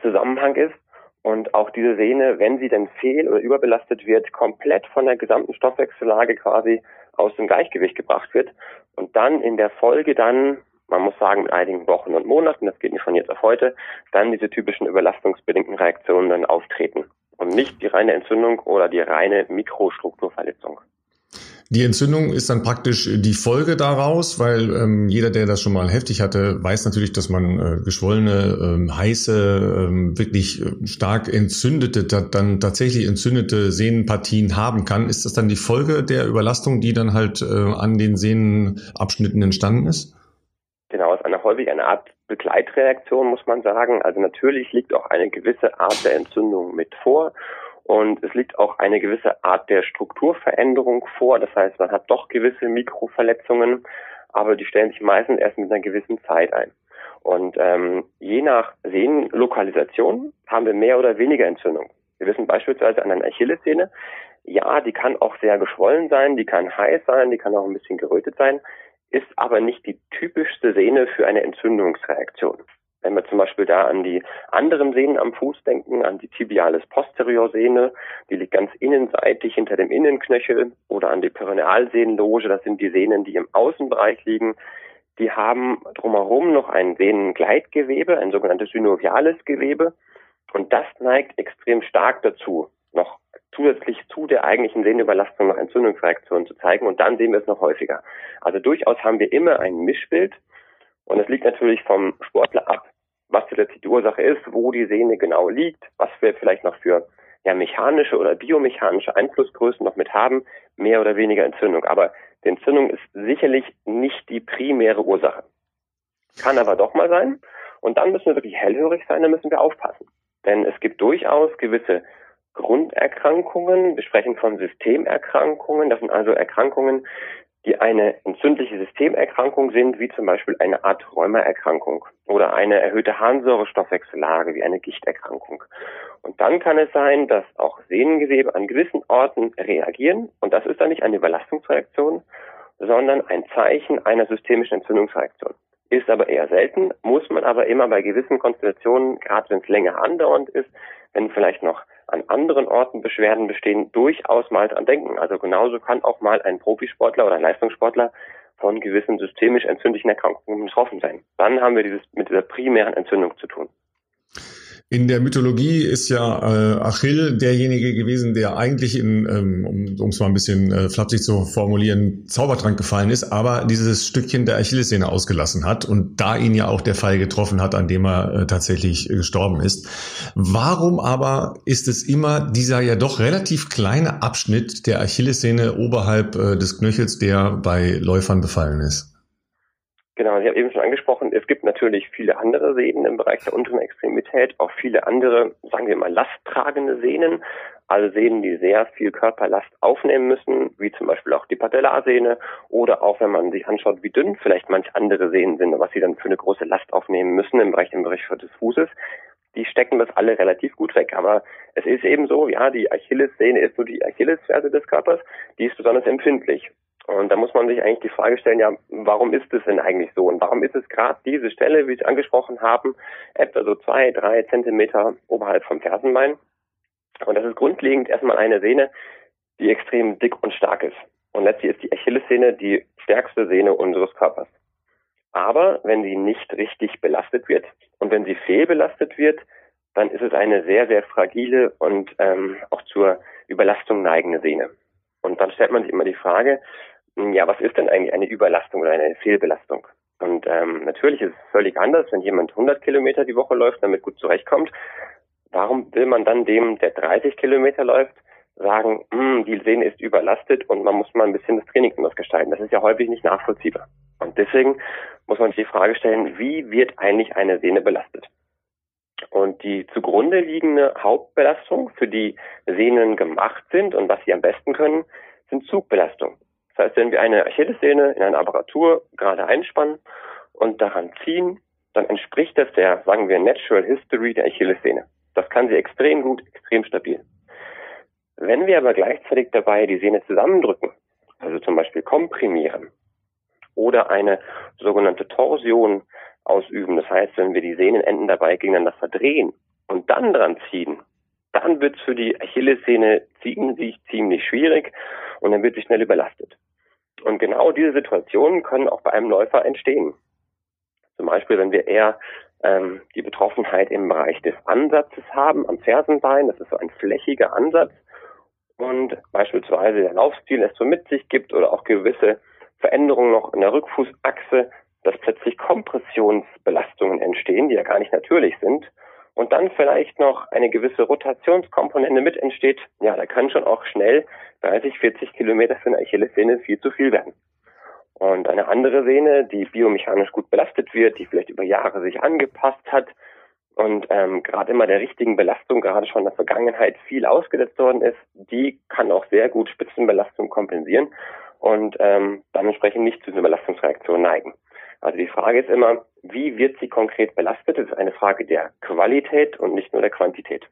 S3: Zusammenhang ist und auch diese Sehne, wenn sie denn fehl- oder überbelastet wird, komplett von der gesamten Stoffwechsellage quasi aus dem Gleichgewicht gebracht wird und dann in der Folge dann, man muss sagen, mit einigen Wochen und Monaten, das geht nicht von jetzt auf heute, dann diese typischen überlastungsbedingten Reaktionen dann auftreten und nicht die reine Entzündung oder die reine Mikrostrukturverletzung.
S1: Die Entzündung ist dann praktisch die Folge daraus, weil ähm, jeder, der das schon mal heftig hatte, weiß natürlich, dass man äh, geschwollene, ähm, heiße, ähm, wirklich äh, stark entzündete, dann tatsächlich entzündete Sehnenpartien haben kann. Ist das dann die Folge der Überlastung, die dann halt äh, an den Sehnenabschnitten entstanden ist?
S3: Genau, es ist eine, häufig eine Art Begleitreaktion, muss man sagen. Also natürlich liegt auch eine gewisse Art der Entzündung mit vor. Und es liegt auch eine gewisse Art der Strukturveränderung vor. Das heißt, man hat doch gewisse Mikroverletzungen, aber die stellen sich meistens erst mit einer gewissen Zeit ein. Und ähm, je nach Sehnenlokalisation haben wir mehr oder weniger Entzündung. Wir wissen beispielsweise an einer Achillessehne, ja, die kann auch sehr geschwollen sein, die kann heiß sein, die kann auch ein bisschen gerötet sein, ist aber nicht die typischste Sehne für eine Entzündungsreaktion. Wenn wir zum Beispiel da an die anderen Sehnen am Fuß denken, an die Tibialis posterior Sehne, die liegt ganz innenseitig hinter dem Innenknöchel, oder an die Perinealsehnenloge, das sind die Sehnen, die im Außenbereich liegen, die haben drumherum noch ein Sehnengleitgewebe, ein sogenanntes synoviales Gewebe, und das neigt extrem stark dazu, noch zusätzlich zu der eigentlichen Sehnenüberlastung noch Entzündungsreaktionen zu zeigen, und dann sehen wir es noch häufiger. Also durchaus haben wir immer ein Mischbild, und es liegt natürlich vom Sportler ab, was letztlich die Ursache ist, wo die Sehne genau liegt, was wir vielleicht noch für ja, mechanische oder biomechanische Einflussgrößen noch mit haben, mehr oder weniger Entzündung. Aber die Entzündung ist sicherlich nicht die primäre Ursache. Kann aber doch mal sein. Und dann müssen wir wirklich hellhörig sein, dann müssen wir aufpassen. Denn es gibt durchaus gewisse Grunderkrankungen. Wir sprechen von Systemerkrankungen. Das sind also Erkrankungen, die eine entzündliche Systemerkrankung sind, wie zum Beispiel eine Art Rheumaerkrankung oder eine erhöhte Harnsäurestoffwechsellage wie eine Gichterkrankung. Und dann kann es sein, dass auch Sehnengewebe an gewissen Orten reagieren und das ist dann nicht eine Überlastungsreaktion, sondern ein Zeichen einer systemischen Entzündungsreaktion. Ist aber eher selten, muss man aber immer bei gewissen Konstellationen, gerade wenn es länger andauernd ist, wenn vielleicht noch an anderen Orten Beschwerden bestehen, durchaus mal dran denken. Also genauso kann auch mal ein Profisportler oder ein Leistungssportler von gewissen systemisch entzündlichen Erkrankungen betroffen sein. Dann haben wir dieses mit dieser primären Entzündung zu tun.
S1: In der Mythologie ist ja äh, Achill derjenige gewesen, der eigentlich in, ähm, um es mal ein bisschen äh, flapsig zu formulieren, Zaubertrank gefallen ist, aber dieses Stückchen der Achillessehne ausgelassen hat und da ihn ja auch der Fall getroffen hat, an dem er äh, tatsächlich gestorben ist. Warum aber ist es immer dieser ja doch relativ kleine Abschnitt der Achillessehne oberhalb äh, des Knöchels, der bei Läufern befallen ist?
S3: Genau, ich habe eben schon angesprochen, es gibt natürlich viele andere Sehnen im Bereich der unteren Extremität, auch viele andere, sagen wir mal, lasttragende Sehnen, also Sehnen, die sehr viel Körperlast aufnehmen müssen, wie zum Beispiel auch die Patellarsehne oder auch wenn man sich anschaut, wie dünn vielleicht manch andere Sehnen sind, was sie dann für eine große Last aufnehmen müssen im Bereich, im Bereich des Fußes. Die stecken das alle relativ gut weg. Aber es ist eben so, ja, die Achillessehne ist so die Achillesferse des Körpers, die ist besonders empfindlich. Und da muss man sich eigentlich die Frage stellen, ja, warum ist es denn eigentlich so? Und warum ist es gerade diese Stelle, wie Sie angesprochen haben, etwa so zwei, drei Zentimeter oberhalb vom Fersenbein? Und das ist grundlegend erstmal eine Sehne, die extrem dick und stark ist. Und letztlich ist die Achillessehne die stärkste Sehne unseres Körpers. Aber wenn sie nicht richtig belastet wird und wenn sie fehlbelastet wird, dann ist es eine sehr, sehr fragile und ähm, auch zur Überlastung neigende Sehne. Und dann stellt man sich immer die Frage, ja, was ist denn eigentlich eine Überlastung oder eine Fehlbelastung? Und ähm, natürlich ist es völlig anders, wenn jemand 100 Kilometer die Woche läuft, damit gut zurechtkommt. Warum will man dann dem, der 30 Kilometer läuft, sagen, hm, die Sehne ist überlastet und man muss mal ein bisschen das Training anders gestalten? Das ist ja häufig nicht nachvollziehbar. Und deswegen muss man sich die Frage stellen, wie wird eigentlich eine Sehne belastet? Und die zugrunde liegende Hauptbelastung, für die Sehnen gemacht sind und was sie am besten können, sind Zugbelastungen. Das heißt, wenn wir eine Achillessehne in eine Apparatur gerade einspannen und daran ziehen, dann entspricht das der, sagen wir, Natural History der Achillessehne. Das kann sie extrem gut, extrem stabil. Wenn wir aber gleichzeitig dabei die Sehne zusammendrücken, also zum Beispiel komprimieren oder eine sogenannte Torsion ausüben, das heißt, wenn wir die Sehnenenden dabei gegeneinander verdrehen und dann dran ziehen, dann wird es für die Achillessehne ziemlich, ziemlich schwierig und dann wird sie schnell überlastet. Und genau diese Situationen können auch bei einem Läufer entstehen. Zum Beispiel, wenn wir eher ähm, die Betroffenheit im Bereich des Ansatzes haben, am Fersenbein, das ist so ein flächiger Ansatz. und beispielsweise der Laufstil es so mit sich gibt oder auch gewisse Veränderungen noch in der Rückfußachse, dass plötzlich Kompressionsbelastungen entstehen, die ja gar nicht natürlich sind und dann vielleicht noch eine gewisse Rotationskomponente mit entsteht, ja, da kann schon auch schnell 30, 40 Kilometer für eine Achillessehne viel zu viel werden. Und eine andere Sehne, die biomechanisch gut belastet wird, die vielleicht über Jahre sich angepasst hat und ähm, gerade immer der richtigen Belastung, gerade schon in der Vergangenheit viel ausgesetzt worden ist, die kann auch sehr gut Spitzenbelastung kompensieren und ähm, dann entsprechend nicht zu einer Belastungsreaktion neigen. Also die Frage ist immer, wie wird sie konkret belastet? Das ist eine Frage der Qualität und nicht nur der Quantität.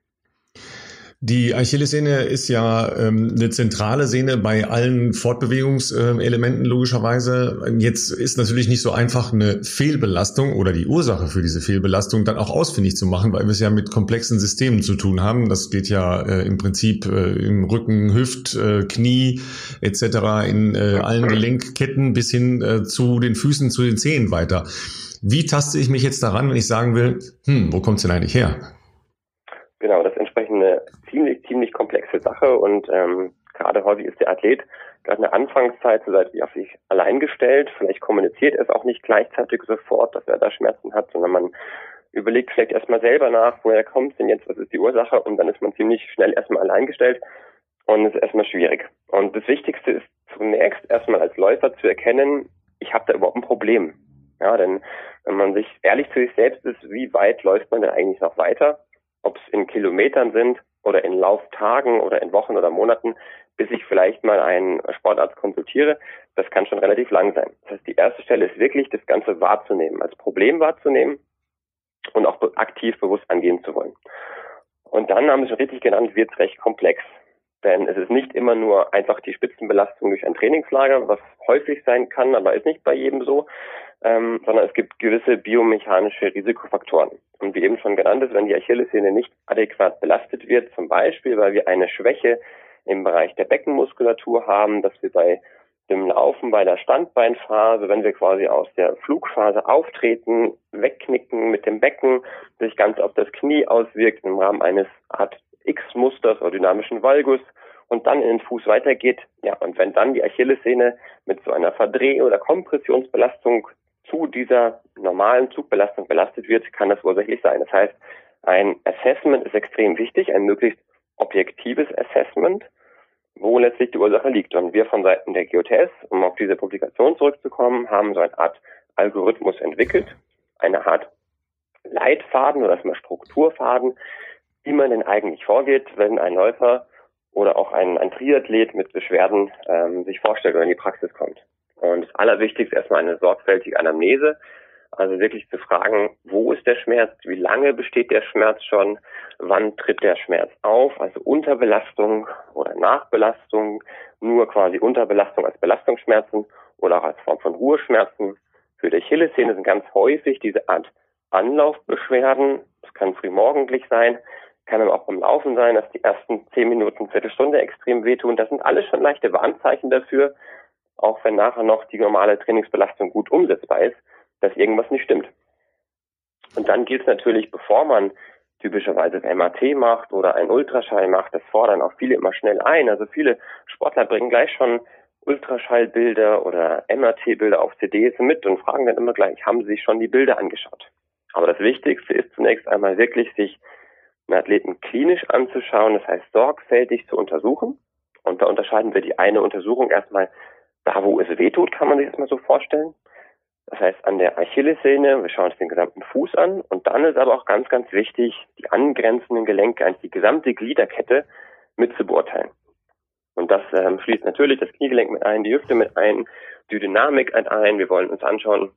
S1: Die Achillessehne ist ja ähm, eine zentrale Sehne bei allen Fortbewegungselementen logischerweise. Jetzt ist natürlich nicht so einfach eine Fehlbelastung oder die Ursache für diese Fehlbelastung dann auch ausfindig zu machen, weil wir es ja mit komplexen Systemen zu tun haben. Das geht ja äh, im Prinzip äh, im Rücken, Hüft, äh, Knie etc. in äh, allen Gelenkketten bis hin äh, zu den Füßen, zu den Zehen weiter. Wie taste ich mich jetzt daran, wenn ich sagen will, hm, wo kommt's denn eigentlich her?
S3: Genau, das ist entsprechend eine ziemlich, ziemlich komplexe Sache und ähm, gerade häufig ist der Athlet gerade in der Anfangszeit so seit auf sich allein gestellt. Vielleicht kommuniziert er es auch nicht gleichzeitig sofort, dass er da Schmerzen hat, sondern man überlegt vielleicht erstmal selber nach, woher kommt denn jetzt, was ist die Ursache und dann ist man ziemlich schnell erstmal allein gestellt und ist erstmal schwierig. Und das Wichtigste ist zunächst erstmal als Läufer zu erkennen, ich habe da überhaupt ein Problem. Ja, denn wenn man sich ehrlich zu sich selbst ist, wie weit läuft man denn eigentlich noch weiter? ob es in Kilometern sind oder in Lauftagen oder in Wochen oder Monaten, bis ich vielleicht mal einen Sportarzt konsultiere, das kann schon relativ lang sein. Das heißt, die erste Stelle ist wirklich, das Ganze wahrzunehmen, als Problem wahrzunehmen und auch aktiv bewusst angehen zu wollen. Und dann haben Sie schon richtig genannt, wird es recht komplex. Denn es ist nicht immer nur einfach die Spitzenbelastung durch ein Trainingslager, was häufig sein kann, aber ist nicht bei jedem so, ähm, sondern es gibt gewisse biomechanische Risikofaktoren. Und wie eben schon genannt ist, wenn die Achillessehne nicht adäquat belastet wird, zum Beispiel, weil wir eine Schwäche im Bereich der Beckenmuskulatur haben, dass wir bei dem Laufen bei der Standbeinphase, wenn wir quasi aus der Flugphase auftreten, wegknicken mit dem Becken, sich ganz auf das Knie auswirkt im Rahmen eines Art X-Musters oder dynamischen Valgus und dann in den Fuß weitergeht. Ja, und wenn dann die Achillessehne mit so einer Verdreh- oder Kompressionsbelastung zu dieser normalen Zugbelastung belastet wird, kann das ursächlich sein. Das heißt, ein Assessment ist extrem wichtig, ein möglichst objektives Assessment, wo letztlich die Ursache liegt. Und wir von Seiten der GOTS, um auf diese Publikation zurückzukommen, haben so eine Art Algorithmus entwickelt, eine Art Leitfaden oder erstmal Strukturfaden, wie man denn eigentlich vorgeht, wenn ein Läufer oder auch ein, ein Triathlet mit Beschwerden ähm, sich vorstellt oder in die Praxis kommt. Und das Allerwichtigste ist erstmal eine sorgfältige Anamnese. Also wirklich zu fragen, wo ist der Schmerz, wie lange besteht der Schmerz schon, wann tritt der Schmerz auf, also Unterbelastung oder Nachbelastung, nur quasi Unterbelastung als Belastungsschmerzen oder auch als Form von Ruheschmerzen. Für die Achillessehne sind ganz häufig diese Art Anlaufbeschwerden, das kann frühmorgendlich sein, kann aber auch beim Laufen sein, dass die ersten zehn Minuten, Viertelstunde extrem wehtun. Das sind alles schon leichte Warnzeichen dafür, auch wenn nachher noch die normale Trainingsbelastung gut umsetzbar ist, dass irgendwas nicht stimmt. Und dann gilt es natürlich, bevor man typischerweise ein MAT macht oder ein Ultraschall macht, das fordern auch viele immer schnell ein. Also viele Sportler bringen gleich schon Ultraschallbilder oder MRT-Bilder auf CDs mit und fragen dann immer gleich, haben Sie sich schon die Bilder angeschaut? Aber das Wichtigste ist zunächst einmal wirklich, sich einen Athleten klinisch anzuschauen, das heißt sorgfältig zu untersuchen. Und da unterscheiden wir die eine Untersuchung erstmal da, wo es weh tut, kann man sich das mal so vorstellen. Das heißt, an der Achillessehne, wir schauen uns den gesamten Fuß an und dann ist aber auch ganz, ganz wichtig, die angrenzenden Gelenke, eigentlich die gesamte Gliederkette mit zu beurteilen. Und das ähm, schließt natürlich das Kniegelenk mit ein, die Hüfte mit ein, die Dynamik mit ein. Wir wollen uns anschauen,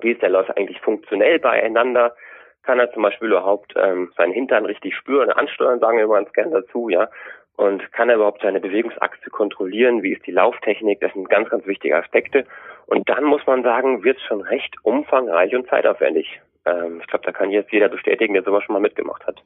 S3: wie ist der Läufer eigentlich funktionell beieinander? Kann er zum Beispiel überhaupt ähm, seinen Hintern richtig spüren, ansteuern, sagen wir mal ganz gerne dazu, ja? Und kann er überhaupt seine Bewegungsachse kontrollieren? Wie ist die Lauftechnik? Das sind ganz, ganz wichtige Aspekte. Und dann muss man sagen, wird es schon recht umfangreich und zeitaufwendig. Ähm, ich glaube, da kann jetzt jeder bestätigen, der sowas schon mal mitgemacht hat.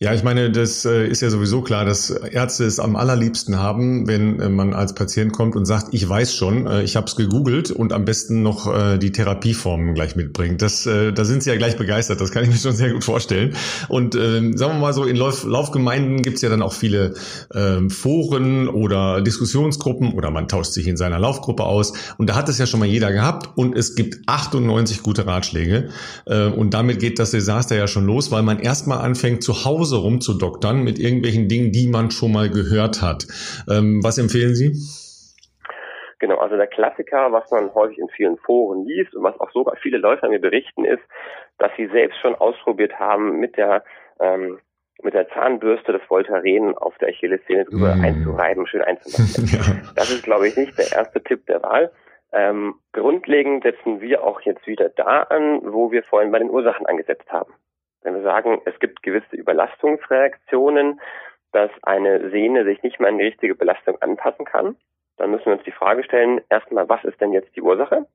S1: Ja, ich meine, das äh, ist ja sowieso klar, dass Ärzte es am allerliebsten haben, wenn äh, man als Patient kommt und sagt, ich weiß schon, äh, ich habe es gegoogelt und am besten noch die Therapieformen gleich mitbringt. Das, da sind sie ja gleich begeistert, das kann ich mir schon sehr gut vorstellen. Und sagen wir mal so, in Lauf, Laufgemeinden gibt es ja dann auch viele ähm, Foren oder Diskussionsgruppen oder man tauscht sich in seiner Laufgruppe aus. Und da hat es ja schon mal jeder gehabt und es gibt 98 gute Ratschläge. und damit geht das Desaster ja schon los, weil man erstmal anfängt zu Hause Hause rumzudoktern mit irgendwelchen Dingen, die man schon mal gehört hat. Ähm, was empfehlen Sie?
S3: Genau, also der Klassiker, was man häufig in vielen Foren liest und was auch sogar viele Läufer mir berichten, ist, dass sie selbst schon ausprobiert haben, mit der ähm, mit der Zahnbürste des Voltaren auf der Achillessehne drüber mm. einzureiben, schön einzumachen. ja. Das ist, glaube ich, nicht der erste Tipp der Wahl. Ähm, grundlegend setzen wir auch jetzt wieder da an, wo wir vorhin bei den Ursachen angesetzt haben. Wenn wir sagen, es gibt gewisse Überlastungsreaktionen, dass eine Sehne sich nicht mehr an die richtige Belastung anpassen kann, dann müssen wir uns die Frage stellen, erstmal, was ist denn jetzt die Ursache?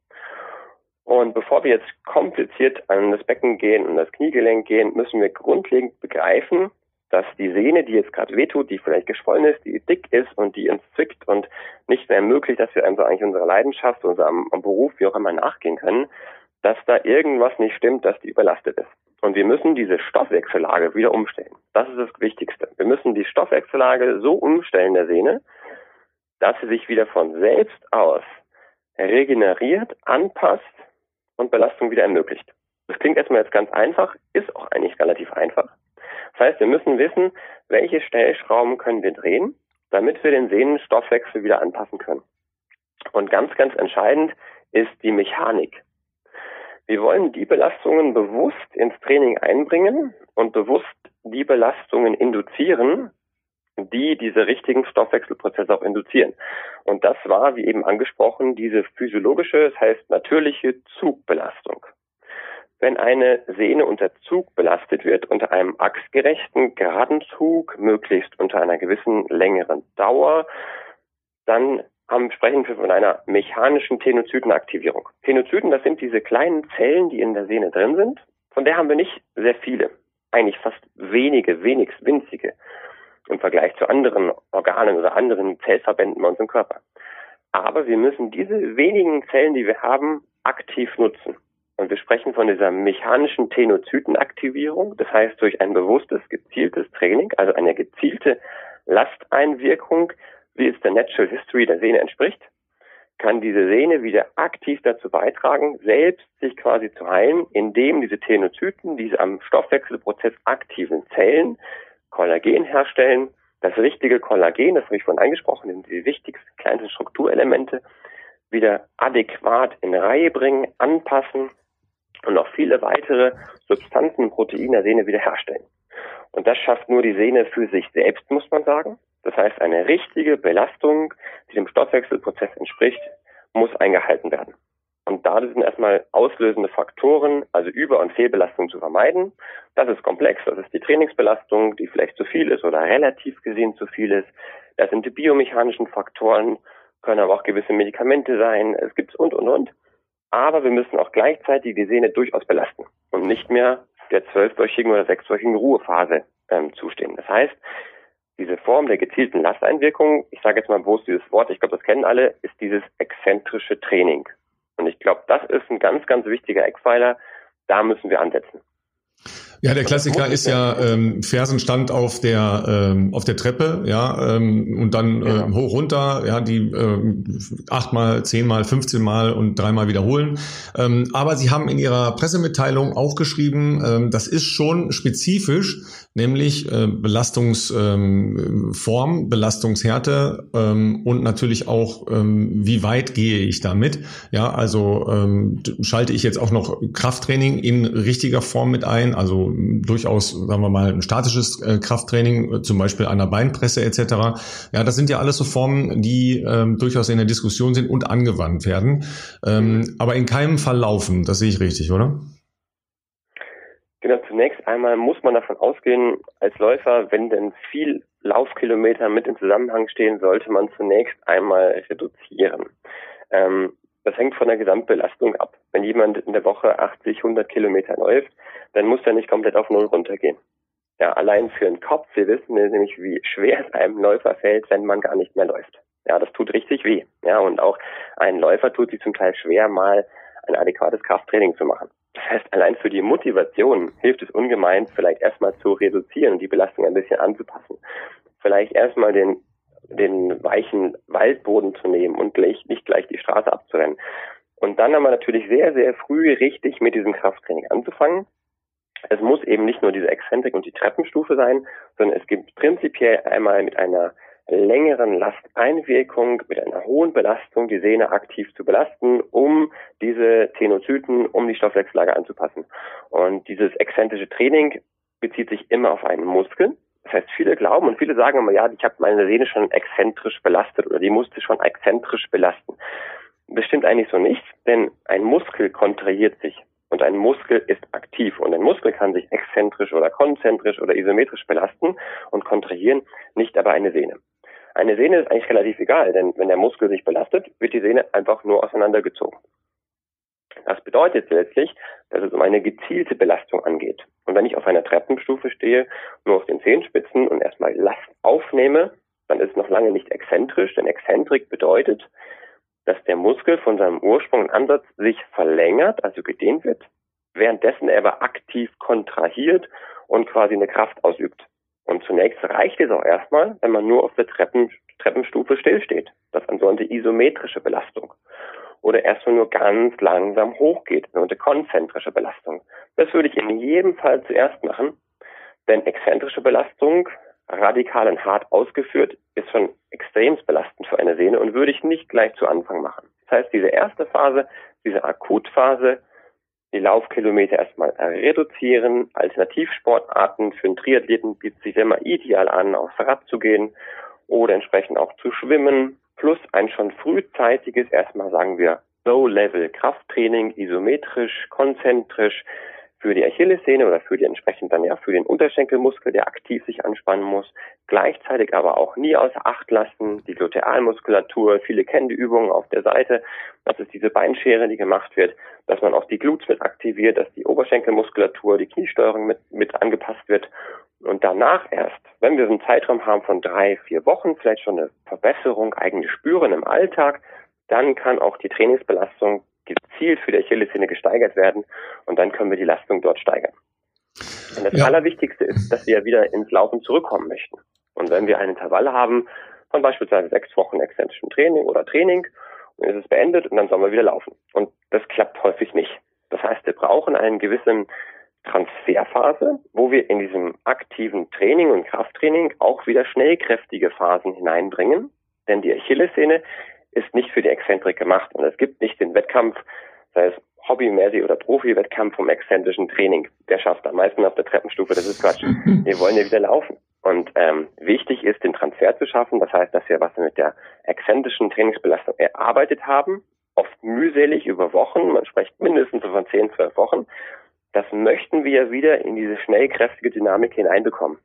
S3: Und bevor wir jetzt kompliziert an das Becken gehen und das Kniegelenk gehen, müssen wir grundlegend begreifen, dass die Sehne, die jetzt gerade wehtut, die vielleicht geschwollen ist, die dick ist und die uns zwickt und nicht mehr ermöglicht, dass wir einfach eigentlich unserer Leidenschaft, unserem Beruf, wie auch immer nachgehen können, dass da irgendwas nicht stimmt, dass die überlastet ist. Und wir müssen diese Stoffwechsellage wieder umstellen. Das ist das Wichtigste. Wir müssen die Stoffwechsellage so umstellen der Sehne, dass sie sich wieder von selbst aus regeneriert, anpasst und Belastung wieder ermöglicht. Das klingt erstmal jetzt ganz einfach, ist auch eigentlich relativ einfach. Das heißt, wir müssen wissen, welche Stellschrauben können wir drehen, damit wir den Sehnenstoffwechsel wieder anpassen können. Und ganz, ganz entscheidend ist die Mechanik. Wir wollen die Belastungen bewusst ins Training einbringen und bewusst die Belastungen induzieren, die diese richtigen Stoffwechselprozesse auch induzieren. Und das war, wie eben angesprochen, diese physiologische, das heißt natürliche Zugbelastung. Wenn eine Sehne unter Zug belastet wird, unter einem achsgerechten, geraden Zug, möglichst unter einer gewissen längeren Dauer, dann haben, sprechen wir von einer mechanischen Tenozytenaktivierung. Tenozyten, das sind diese kleinen Zellen, die in der Sehne drin sind. Von der haben wir nicht sehr viele. Eigentlich fast wenige, wenigst winzige im Vergleich zu anderen Organen oder anderen Zellverbänden bei uns im Körper. Aber wir müssen diese wenigen Zellen, die wir haben, aktiv nutzen. Und wir sprechen von dieser mechanischen Tenozytenaktivierung, das heißt durch ein bewusstes, gezieltes Training, also eine gezielte Lasteinwirkung wie es der Natural History der Sehne entspricht, kann diese Sehne wieder aktiv dazu beitragen, selbst sich quasi zu heilen, indem diese Tenozyten, diese am Stoffwechselprozess aktiven Zellen Kollagen herstellen. Das richtige Kollagen, das habe ich vorhin angesprochen, sind die wichtigsten kleinsten Strukturelemente, wieder adäquat in Reihe bringen, anpassen und noch viele weitere Substanzen, Proteine der Sehne wieder herstellen. Und das schafft nur die Sehne für sich selbst, muss man sagen. Das heißt, eine richtige Belastung, die dem Stoffwechselprozess entspricht, muss eingehalten werden. Und da sind erstmal auslösende Faktoren, also Über- und Fehlbelastung zu vermeiden. Das ist komplex. Das ist die Trainingsbelastung, die vielleicht zu viel ist oder relativ gesehen zu viel ist. Das sind die biomechanischen Faktoren, können aber auch gewisse Medikamente sein. Es gibt und, und, und. Aber wir müssen auch gleichzeitig die Sehne durchaus belasten und nicht mehr der zwölfwöchigen oder sechswöchigen Ruhephase ähm, zustehen. Das heißt, diese Form der gezielten Lasteinwirkung, ich sage jetzt mal bloß dieses Wort, ich glaube, das kennen alle, ist dieses exzentrische Training. Und ich glaube, das ist ein ganz, ganz wichtiger Eckpfeiler. Da müssen wir ansetzen.
S1: Ja, der Klassiker ist ja ähm, Fersenstand auf der ähm, auf der Treppe, ja, ähm, und dann äh, genau. hoch runter, ja, die äh, achtmal, zehnmal, fünfzehnmal und dreimal wiederholen. Ähm, aber Sie haben in Ihrer Pressemitteilung auch geschrieben, ähm, das ist schon spezifisch, nämlich äh, Belastungsform, ähm, Belastungshärte ähm, und natürlich auch, ähm, wie weit gehe ich damit. Ja, also ähm, schalte ich jetzt auch noch Krafttraining in richtiger Form mit ein, also durchaus, sagen wir mal, ein statisches äh, Krafttraining, äh, zum Beispiel einer Beinpresse etc. Ja, das sind ja alles so Formen, die ähm, durchaus in der Diskussion sind und angewandt werden, ähm, aber in keinem Fall laufen. Das sehe ich richtig, oder?
S3: Genau, zunächst einmal muss man davon ausgehen, als Läufer, wenn denn viel Laufkilometer mit im Zusammenhang stehen, sollte man zunächst einmal reduzieren. Ähm, das hängt von der Gesamtbelastung ab. Wenn jemand in der Woche 80, 100 Kilometer läuft, dann muss er nicht komplett auf Null runtergehen. Ja, allein für den Kopf. Wir wissen nämlich, wie schwer es einem Läufer fällt, wenn man gar nicht mehr läuft. Ja, das tut richtig weh. Ja, und auch ein Läufer tut sich zum Teil schwer, mal ein adäquates Krafttraining zu machen. Das heißt, allein für die Motivation hilft es ungemein, vielleicht erstmal zu reduzieren und die Belastung ein bisschen anzupassen. Vielleicht erstmal den, den weichen Waldboden zu nehmen und gleich, nicht gleich die Straße abzurennen. Und dann haben wir natürlich sehr, sehr früh richtig mit diesem Krafttraining anzufangen. Es muss eben nicht nur diese Exzentrik und die Treppenstufe sein, sondern es gibt prinzipiell einmal mit einer längeren Lasteinwirkung mit einer hohen Belastung die Sehne aktiv zu belasten, um diese Tenozyten, um die Stoffwechsellage anzupassen. Und dieses exzentrische Training bezieht sich immer auf einen Muskel. Das heißt, viele glauben und viele sagen immer, ja, ich habe meine Sehne schon exzentrisch belastet oder die musste schon exzentrisch belasten. Das stimmt eigentlich so nicht, denn ein Muskel kontrahiert sich und ein Muskel ist aktiv und ein Muskel kann sich exzentrisch oder konzentrisch oder isometrisch belasten und kontrahieren, nicht aber eine Sehne. Eine Sehne ist eigentlich relativ egal, denn wenn der Muskel sich belastet, wird die Sehne einfach nur auseinandergezogen. Das bedeutet letztlich, dass es um eine gezielte Belastung angeht. Und wenn ich auf einer Treppenstufe stehe, nur auf den Zehenspitzen und erstmal Last aufnehme, dann ist es noch lange nicht exzentrisch, denn Exzentrik bedeutet, dass der Muskel von seinem Ursprung und Ansatz sich verlängert, also gedehnt wird, währenddessen er aber aktiv kontrahiert und quasi eine Kraft ausübt. Und zunächst reicht es auch erstmal, wenn man nur auf der Treppen, Treppenstufe stillsteht. Das ist eine sogenannte isometrische Belastung. Oder erstmal nur ganz langsam hochgeht, eine konzentrische Belastung. Das würde ich in jedem Fall zuerst machen, denn exzentrische Belastung, radikal und hart ausgeführt, ist schon extremst belastend für eine Sehne und würde ich nicht gleich zu Anfang machen. Das heißt, diese erste Phase, diese Akutphase, die Laufkilometer erstmal reduzieren. Alternativsportarten für einen Triathleten bietet sich immer ideal an, aufs Rad zu gehen oder entsprechend auch zu schwimmen. Plus ein schon frühzeitiges, erstmal sagen wir, Low-Level Krafttraining, isometrisch, konzentrisch, für die Achillessehne oder für die entsprechend dann ja für den Unterschenkelmuskel, der aktiv sich anspannen muss. Gleichzeitig aber auch nie außer Acht lassen, die Glutealmuskulatur. Viele kennen die Übungen auf der Seite. Das ist diese Beinschere, die gemacht wird, dass man auch die Glutes mit aktiviert, dass die Oberschenkelmuskulatur, die Kniesteuerung mit, mit angepasst wird. Und danach erst, wenn wir so einen Zeitraum haben von drei, vier Wochen, vielleicht schon eine Verbesserung eigentlich spüren im Alltag, dann kann auch die Trainingsbelastung gezielt für die Achillessehne gesteigert werden und dann können wir die Lastung dort steigern. Und das ja. Allerwichtigste ist, dass wir wieder ins Laufen zurückkommen möchten. Und wenn wir ein Intervall haben von beispielsweise sechs Wochen exzentrischem Training oder Training, dann ist es beendet und dann sollen wir wieder laufen. Und das klappt häufig nicht. Das heißt, wir brauchen einen gewissen Transferphase, wo wir in diesem aktiven Training und Krafttraining auch wieder schnellkräftige Phasen hineinbringen. Denn die Achillessehne ist nicht für die Exzentrik gemacht. Und es gibt nicht den Wettkampf, sei es hobbymäßig oder Profi-Wettkampf vom exzentrischen Training. Der schafft am meisten auf der Treppenstufe, das ist Quatsch. Wir wollen ja wieder laufen. Und ähm, wichtig ist, den Transfer zu schaffen. Das heißt, dass wir was mit der exzentrischen Trainingsbelastung erarbeitet haben, oft mühselig über Wochen, man spricht mindestens von 10, 12 Wochen. Das möchten wir wieder in diese schnellkräftige Dynamik hineinbekommen.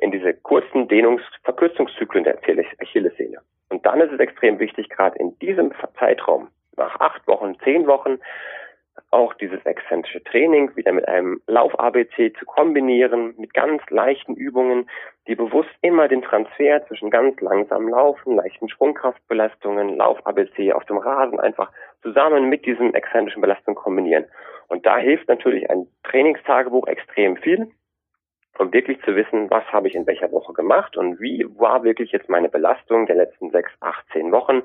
S3: In diese kurzen Dehnungs-, Verkürzungszyklen der Achillessehne. Und dann ist es extrem wichtig, gerade in diesem Zeitraum, nach acht Wochen, zehn Wochen, auch dieses exzentrische Training wieder mit einem Lauf-ABC zu kombinieren, mit ganz leichten Übungen, die bewusst immer den Transfer zwischen ganz langsamem Laufen, leichten Sprungkraftbelastungen, Lauf-ABC auf dem Rasen einfach zusammen mit diesen exzentrischen Belastungen kombinieren. Und da hilft natürlich ein Trainingstagebuch extrem viel, um wirklich zu wissen, was habe ich in welcher Woche gemacht und wie war wirklich jetzt meine Belastung der letzten sechs, acht, zehn Wochen.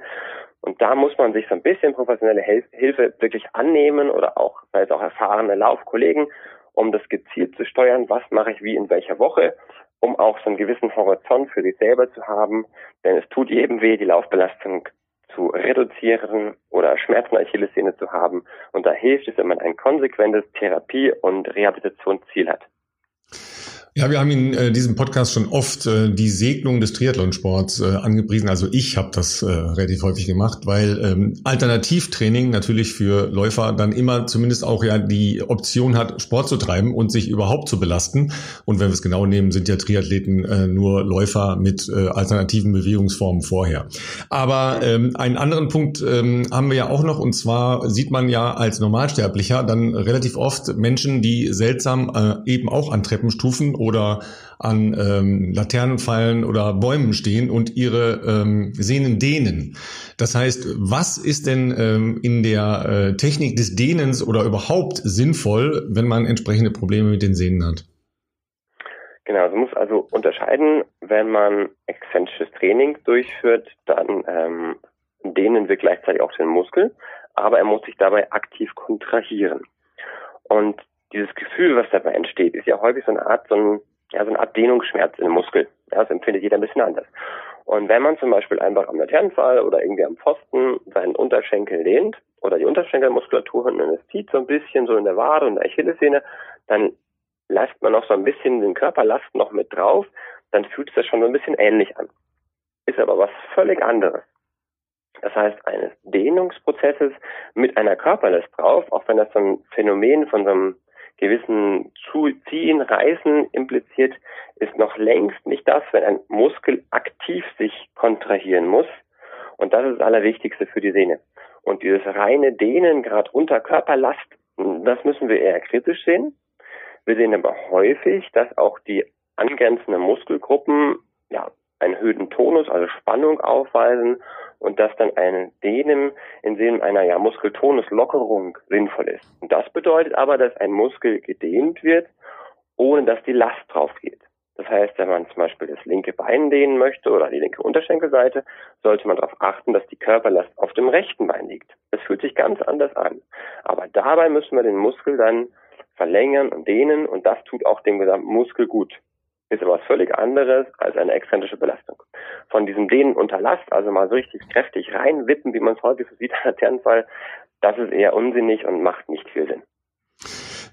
S3: Und da muss man sich so ein bisschen professionelle Hilfe wirklich annehmen oder auch, sei auch erfahrene Laufkollegen, um das gezielt zu steuern, was mache ich wie in welcher Woche, um auch so einen gewissen Horizont für sich selber zu haben. Denn es tut jedem weh, die Laufbelastung zu reduzieren oder Schmerzen Achillessehne zu haben. Und da hilft es, wenn man ein konsequentes Therapie- und Rehabilitationsziel hat.
S1: Ja, wir haben in äh, diesem Podcast schon oft äh, die Segnung des Triathlonsports äh, angepriesen. Also ich habe das äh, relativ häufig gemacht, weil ähm, Alternativtraining natürlich für Läufer dann immer zumindest auch ja die Option hat, Sport zu treiben und sich überhaupt zu belasten. Und wenn wir es genau nehmen, sind ja Triathleten äh, nur Läufer mit äh, alternativen Bewegungsformen vorher. Aber ähm, einen anderen Punkt ähm, haben wir ja auch noch, und zwar sieht man ja als Normalsterblicher dann relativ oft Menschen, die seltsam äh, eben auch an Treppenstufen oder an ähm, Laternenpfeilen oder Bäumen stehen und ihre ähm, Sehnen dehnen. Das heißt, was ist denn ähm, in der äh, Technik des Dehnens oder überhaupt sinnvoll, wenn man entsprechende Probleme mit den Sehnen hat?
S3: Genau, man muss also unterscheiden, wenn man exzentrisches Training durchführt, dann ähm, dehnen wir gleichzeitig auch den Muskel, aber er muss sich dabei aktiv kontrahieren. Und dieses Gefühl, was dabei entsteht, ist ja häufig so eine Art, so, ein, ja, so eine Art Dehnungsschmerz im Muskel. Ja, das empfindet jeder ein bisschen anders. Und wenn man zum Beispiel einfach am Laternenpfahl oder irgendwie am Pfosten seinen Unterschenkel lehnt oder die Unterschenkelmuskulatur und es zieht so ein bisschen so in der Wade und der Achillessehne, dann lasst man noch so ein bisschen den Körperlast noch mit drauf, dann fühlt es sich schon so ein bisschen ähnlich an. Ist aber was völlig anderes. Das heißt, eines Dehnungsprozesses mit einer Körperlast drauf, auch wenn das so ein Phänomen von so einem gewissen Zuziehen, Reißen impliziert, ist noch längst nicht das, wenn ein Muskel aktiv sich kontrahieren muss. Und das ist das Allerwichtigste für die Sehne. Und dieses reine Dehnen, gerade unter Körperlast, das müssen wir eher kritisch sehen. Wir sehen aber häufig, dass auch die angrenzenden Muskelgruppen ja, einen erhöhten Tonus, also Spannung aufweisen und dass dann ein Dehnen im Sinne einer ja, Muskeltonuslockerung sinnvoll ist. Und das bedeutet aber, dass ein Muskel gedehnt wird, ohne dass die Last drauf geht. Das heißt, wenn man zum Beispiel das linke Bein dehnen möchte oder die linke Unterschenkelseite, sollte man darauf achten, dass die Körperlast auf dem rechten Bein liegt. Das fühlt sich ganz anders an. Aber dabei müssen wir den Muskel dann verlängern und dehnen und das tut auch dem gesamten Muskel gut. Ist aber was völlig anderes als eine exzentrische Belastung. Von diesem Dehnen unter Last, also mal so richtig kräftig reinwippen, wie man es häufig so sieht an der Ternfall, das ist eher unsinnig und macht nicht viel Sinn.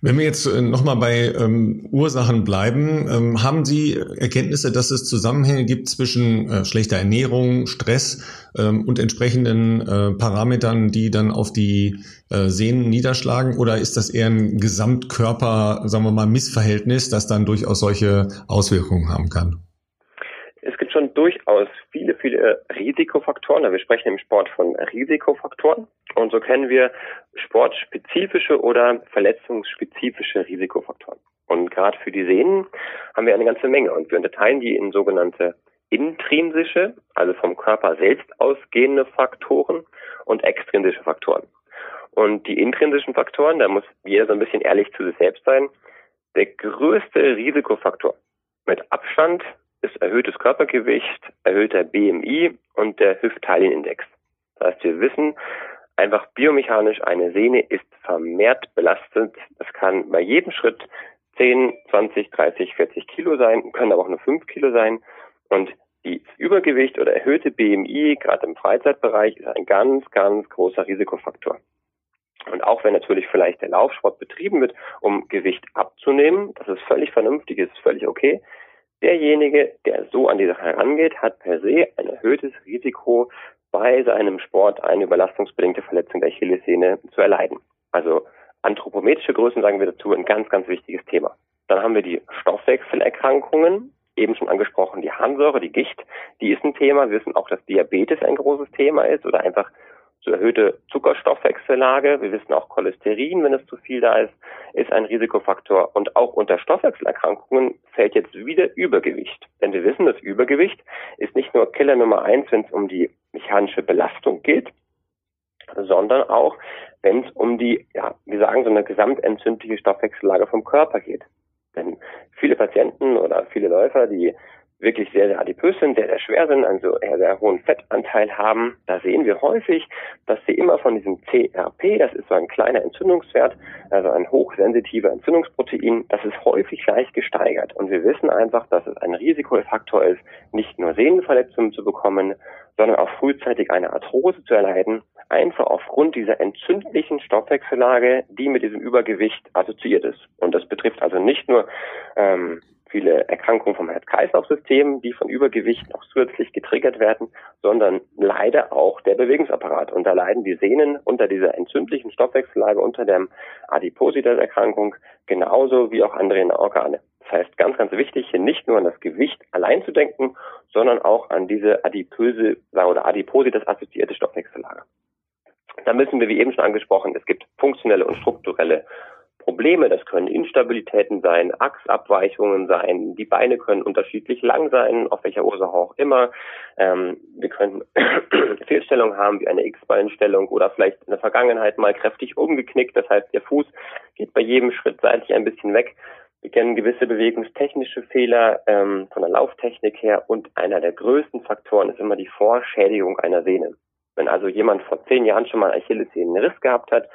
S1: Wenn wir jetzt äh, nochmal bei ähm, Ursachen bleiben, ähm, haben Sie Erkenntnisse, dass es Zusammenhänge gibt zwischen äh, schlechter Ernährung, Stress ähm, und entsprechenden äh, Parametern, die dann auf die äh, Sehnen niederschlagen? Oder ist das eher ein Gesamtkörper, sagen wir mal, Missverhältnis, das dann durchaus solche Auswirkungen haben kann?
S3: Es gibt schon durchaus viele, Risikofaktoren. Wir sprechen im Sport von Risikofaktoren. Und so kennen wir sportspezifische oder verletzungsspezifische Risikofaktoren. Und gerade für die Sehnen haben wir eine ganze Menge. Und wir unterteilen die in sogenannte intrinsische, also vom Körper selbst ausgehende Faktoren und extrinsische Faktoren. Und die intrinsischen Faktoren, da muss jeder so ein bisschen ehrlich zu sich selbst sein. Der größte Risikofaktor mit Abstand ist erhöhtes Körpergewicht, erhöhter BMI und der Hüft-Teilchenindex. Das heißt, wir wissen einfach biomechanisch, eine Sehne ist vermehrt belastet. Das kann bei jedem Schritt 10, 20, 30, 40 Kilo sein, können aber auch nur 5 Kilo sein. Und die Übergewicht oder erhöhte BMI, gerade im Freizeitbereich, ist ein ganz, ganz großer Risikofaktor. Und auch wenn natürlich vielleicht der Laufsport betrieben wird, um Gewicht abzunehmen, das ist völlig vernünftig, ist völlig okay, Derjenige, der so an die Sache herangeht, hat per se ein erhöhtes Risiko, bei seinem Sport eine überlastungsbedingte Verletzung der Achillessehne zu erleiden. Also anthropometrische Größen sagen wir dazu ein ganz, ganz wichtiges Thema. Dann haben wir die Stoffwechselerkrankungen, eben schon angesprochen, die Harnsäure, die Gicht, die ist ein Thema. Wir wissen auch, dass Diabetes ein großes Thema ist oder einfach erhöhte Zuckerstoffwechsellage. Wir wissen auch Cholesterin, wenn es zu viel da ist, ist ein Risikofaktor. Und auch unter Stoffwechselerkrankungen fällt jetzt wieder Übergewicht. Denn wir wissen, das Übergewicht ist nicht nur Killer Nummer eins, wenn es um die mechanische Belastung geht, sondern auch, wenn es um die, ja, wir sagen, so eine gesamtentzündliche Stoffwechsellage vom Körper geht. Denn viele Patienten oder viele Läufer, die wirklich sehr, sehr adipös sind, sehr, sehr schwer sind, also eher sehr hohen Fettanteil haben, da sehen wir häufig, dass sie immer von diesem CRP, das ist so ein kleiner Entzündungswert, also ein hochsensitiver Entzündungsprotein, das ist häufig leicht gesteigert. Und wir wissen einfach, dass es ein Risikofaktor ist, nicht nur Sehnenverletzungen zu bekommen, sondern auch frühzeitig eine Arthrose zu erleiden, einfach aufgrund dieser entzündlichen Stoffwechsellage, die mit diesem Übergewicht assoziiert ist. Und das betrifft also nicht nur ähm, viele Erkrankungen vom Herz-Kreislauf-System, die von Übergewicht noch zusätzlich getriggert werden, sondern leider auch der Bewegungsapparat. Und da leiden die Sehnen unter dieser entzündlichen Stoffwechsellage, unter der Adipositas-Erkrankung, genauso wie auch andere Organe. Das heißt, ganz, ganz wichtig, hier nicht nur an das Gewicht allein zu denken, sondern auch an diese adipöse oder Adipositas assoziierte Stoffwechsellage. Da müssen wir, wie eben schon angesprochen, es gibt funktionelle und strukturelle Probleme. Das können Instabilitäten sein, Achsabweichungen sein, die Beine können unterschiedlich lang sein, auf welcher Ursache auch immer. Ähm, wir können Fehlstellungen haben, wie eine X-Beinstellung oder vielleicht in der Vergangenheit mal kräftig umgeknickt. Das heißt, der Fuß geht bei jedem Schritt seitlich ein bisschen weg. Wir kennen gewisse bewegungstechnische Fehler ähm, von der Lauftechnik her und einer der größten Faktoren ist immer die Vorschädigung einer Sehne. Wenn also jemand vor zehn Jahren schon mal Achillessehnenriss gehabt hat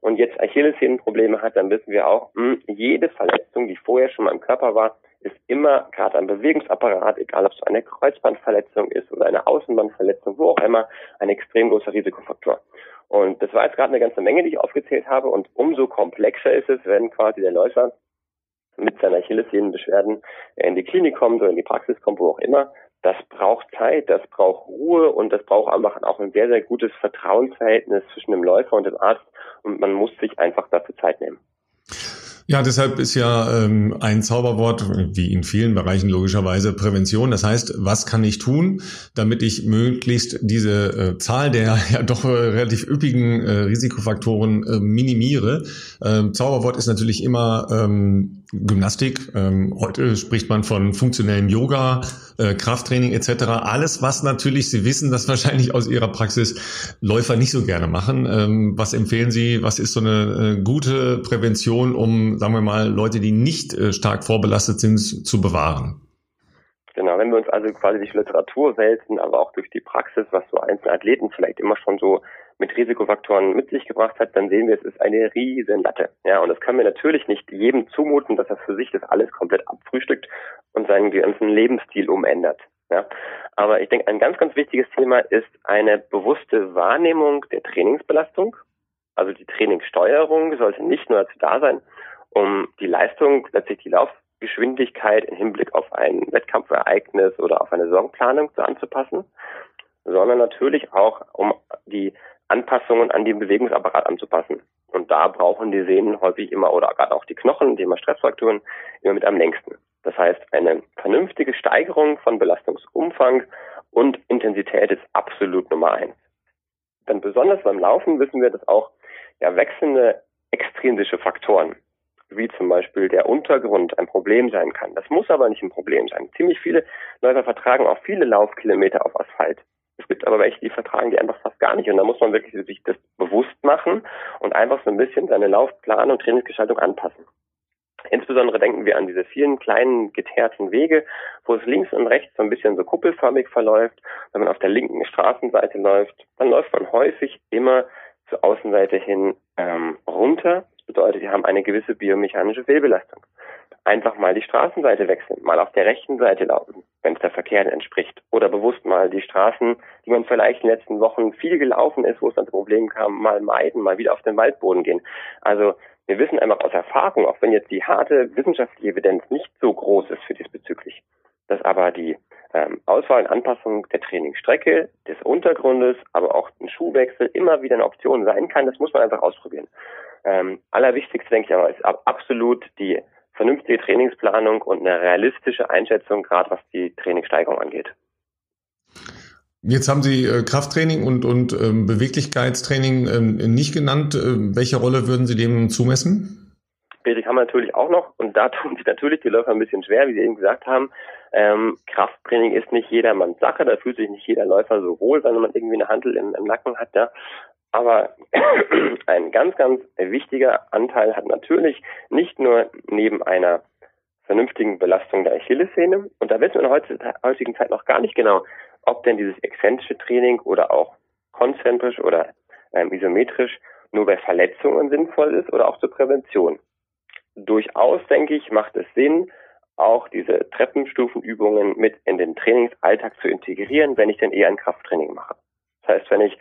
S3: und jetzt Achillessehnenprobleme hat, dann wissen wir auch, mh, hm, jede Verletzung, die vorher schon mal im Körper war, ist immer gerade am Bewegungsapparat, egal ob es eine Kreuzbandverletzung ist oder eine Außenbandverletzung, wo auch immer, ein extrem großer Risikofaktor. Und das war jetzt gerade eine ganze Menge, die ich aufgezählt habe. Und umso komplexer ist es, wenn quasi der Läufer mit seiner Achillessehnenbeschwerden in die Klinik kommt oder in die Praxis kommt, wo auch immer, das braucht Zeit, das braucht Ruhe und das braucht einfach auch ein sehr, sehr gutes Vertrauensverhältnis zwischen dem Läufer und dem Arzt und man muss sich einfach dafür Zeit nehmen.
S1: Ja, deshalb ist ja ähm, ein Zauberwort, wie in vielen Bereichen logischerweise, Prävention. Das heißt, was kann ich tun, damit ich möglichst diese äh, Zahl der ja doch äh, relativ üppigen äh, Risikofaktoren äh, minimiere? Ähm, Zauberwort ist natürlich immer ähm, Gymnastik. Ähm, heute spricht man von funktionellem Yoga, äh, Krafttraining etc. Alles, was natürlich Sie wissen, das wahrscheinlich aus Ihrer Praxis Läufer nicht so gerne machen. Ähm, was empfehlen Sie? Was ist so eine äh, gute Prävention, um, sagen wir mal, Leute, die nicht äh, stark vorbelastet sind, zu bewahren?
S3: Genau, wenn wir uns also quasi durch Literatur wälzen, aber auch durch die Praxis, was so einzelne Athleten vielleicht immer schon so mit Risikofaktoren mit sich gebracht hat, dann sehen wir, es ist eine riesen Latte. Ja, und das können wir natürlich nicht jedem zumuten, dass er für sich das alles komplett abfrühstückt und seinen ganzen Lebensstil umändert. Ja, aber ich denke, ein ganz, ganz wichtiges Thema ist eine bewusste Wahrnehmung der Trainingsbelastung. Also die Trainingssteuerung sollte nicht nur dazu da sein, um die Leistung, letztlich die Laufgeschwindigkeit im Hinblick auf ein Wettkampfereignis oder auf eine Saisonplanung anzupassen, sondern natürlich auch, um die Anpassungen an den Bewegungsapparat anzupassen. Und da brauchen die Sehnen häufig immer oder gerade auch die Knochen, die immer Stressfrakturen, immer mit am längsten. Das heißt, eine vernünftige Steigerung von Belastungsumfang und Intensität ist absolut Nummer eins. Dann besonders beim Laufen wissen wir, dass auch ja, wechselnde extrinsische Faktoren, wie zum Beispiel der Untergrund, ein Problem sein kann. Das muss aber nicht ein Problem sein. Ziemlich viele Läufer vertragen auch viele Laufkilometer auf Asphalt. Es gibt aber welche, die vertragen die einfach fast gar nicht. Und da muss man wirklich sich das bewusst machen und einfach so ein bisschen seine Laufplan und Trainingsgestaltung anpassen. Insbesondere denken wir an diese vielen kleinen geteerten Wege, wo es links und rechts so ein bisschen so kuppelförmig verläuft. Wenn man auf der linken Straßenseite läuft, dann läuft man häufig immer zur Außenseite hin ähm, runter. Das bedeutet, wir haben eine gewisse biomechanische Fehlbelastung einfach mal die Straßenseite wechseln, mal auf der rechten Seite laufen, wenn es der Verkehr entspricht. Oder bewusst mal die Straßen, die man vielleicht in den letzten Wochen viel gelaufen ist, wo es dann zu Problemen kam, mal meiden, mal wieder auf den Waldboden gehen. Also wir wissen einfach aus Erfahrung, auch wenn jetzt die harte wissenschaftliche Evidenz nicht so groß ist für diesbezüglich, dass aber die ähm, Auswahl und Anpassung der Trainingsstrecke, des Untergrundes, aber auch ein Schuhwechsel immer wieder eine Option sein kann. Das muss man einfach ausprobieren. Ähm, allerwichtigste, denke ich aber, ist absolut die vernünftige Trainingsplanung und eine realistische Einschätzung, gerade was die Trainingssteigerung angeht.
S1: Jetzt haben Sie äh, Krafttraining und, und ähm, Beweglichkeitstraining ähm, nicht genannt. Äh, welche Rolle würden Sie dem zumessen?
S3: Basic haben wir natürlich auch noch und da tun sich natürlich die Läufer ein bisschen schwer, wie Sie eben gesagt haben. Ähm, Krafttraining ist nicht jedermanns Sache, da fühlt sich nicht jeder Läufer so wohl, wenn man irgendwie eine Handel im, im Nacken hat. Ja. Aber ein ganz, ganz wichtiger Anteil hat natürlich nicht nur neben einer vernünftigen Belastung der Achillessehne, und da wissen wir in der heutigen Zeit noch gar nicht genau, ob denn dieses exzentrische Training oder auch konzentrisch oder ähm, isometrisch nur bei Verletzungen sinnvoll ist oder auch zur Prävention. Durchaus, denke ich, macht es Sinn, auch diese Treppenstufenübungen mit in den Trainingsalltag zu integrieren, wenn ich denn eher ein Krafttraining mache. Das heißt, wenn ich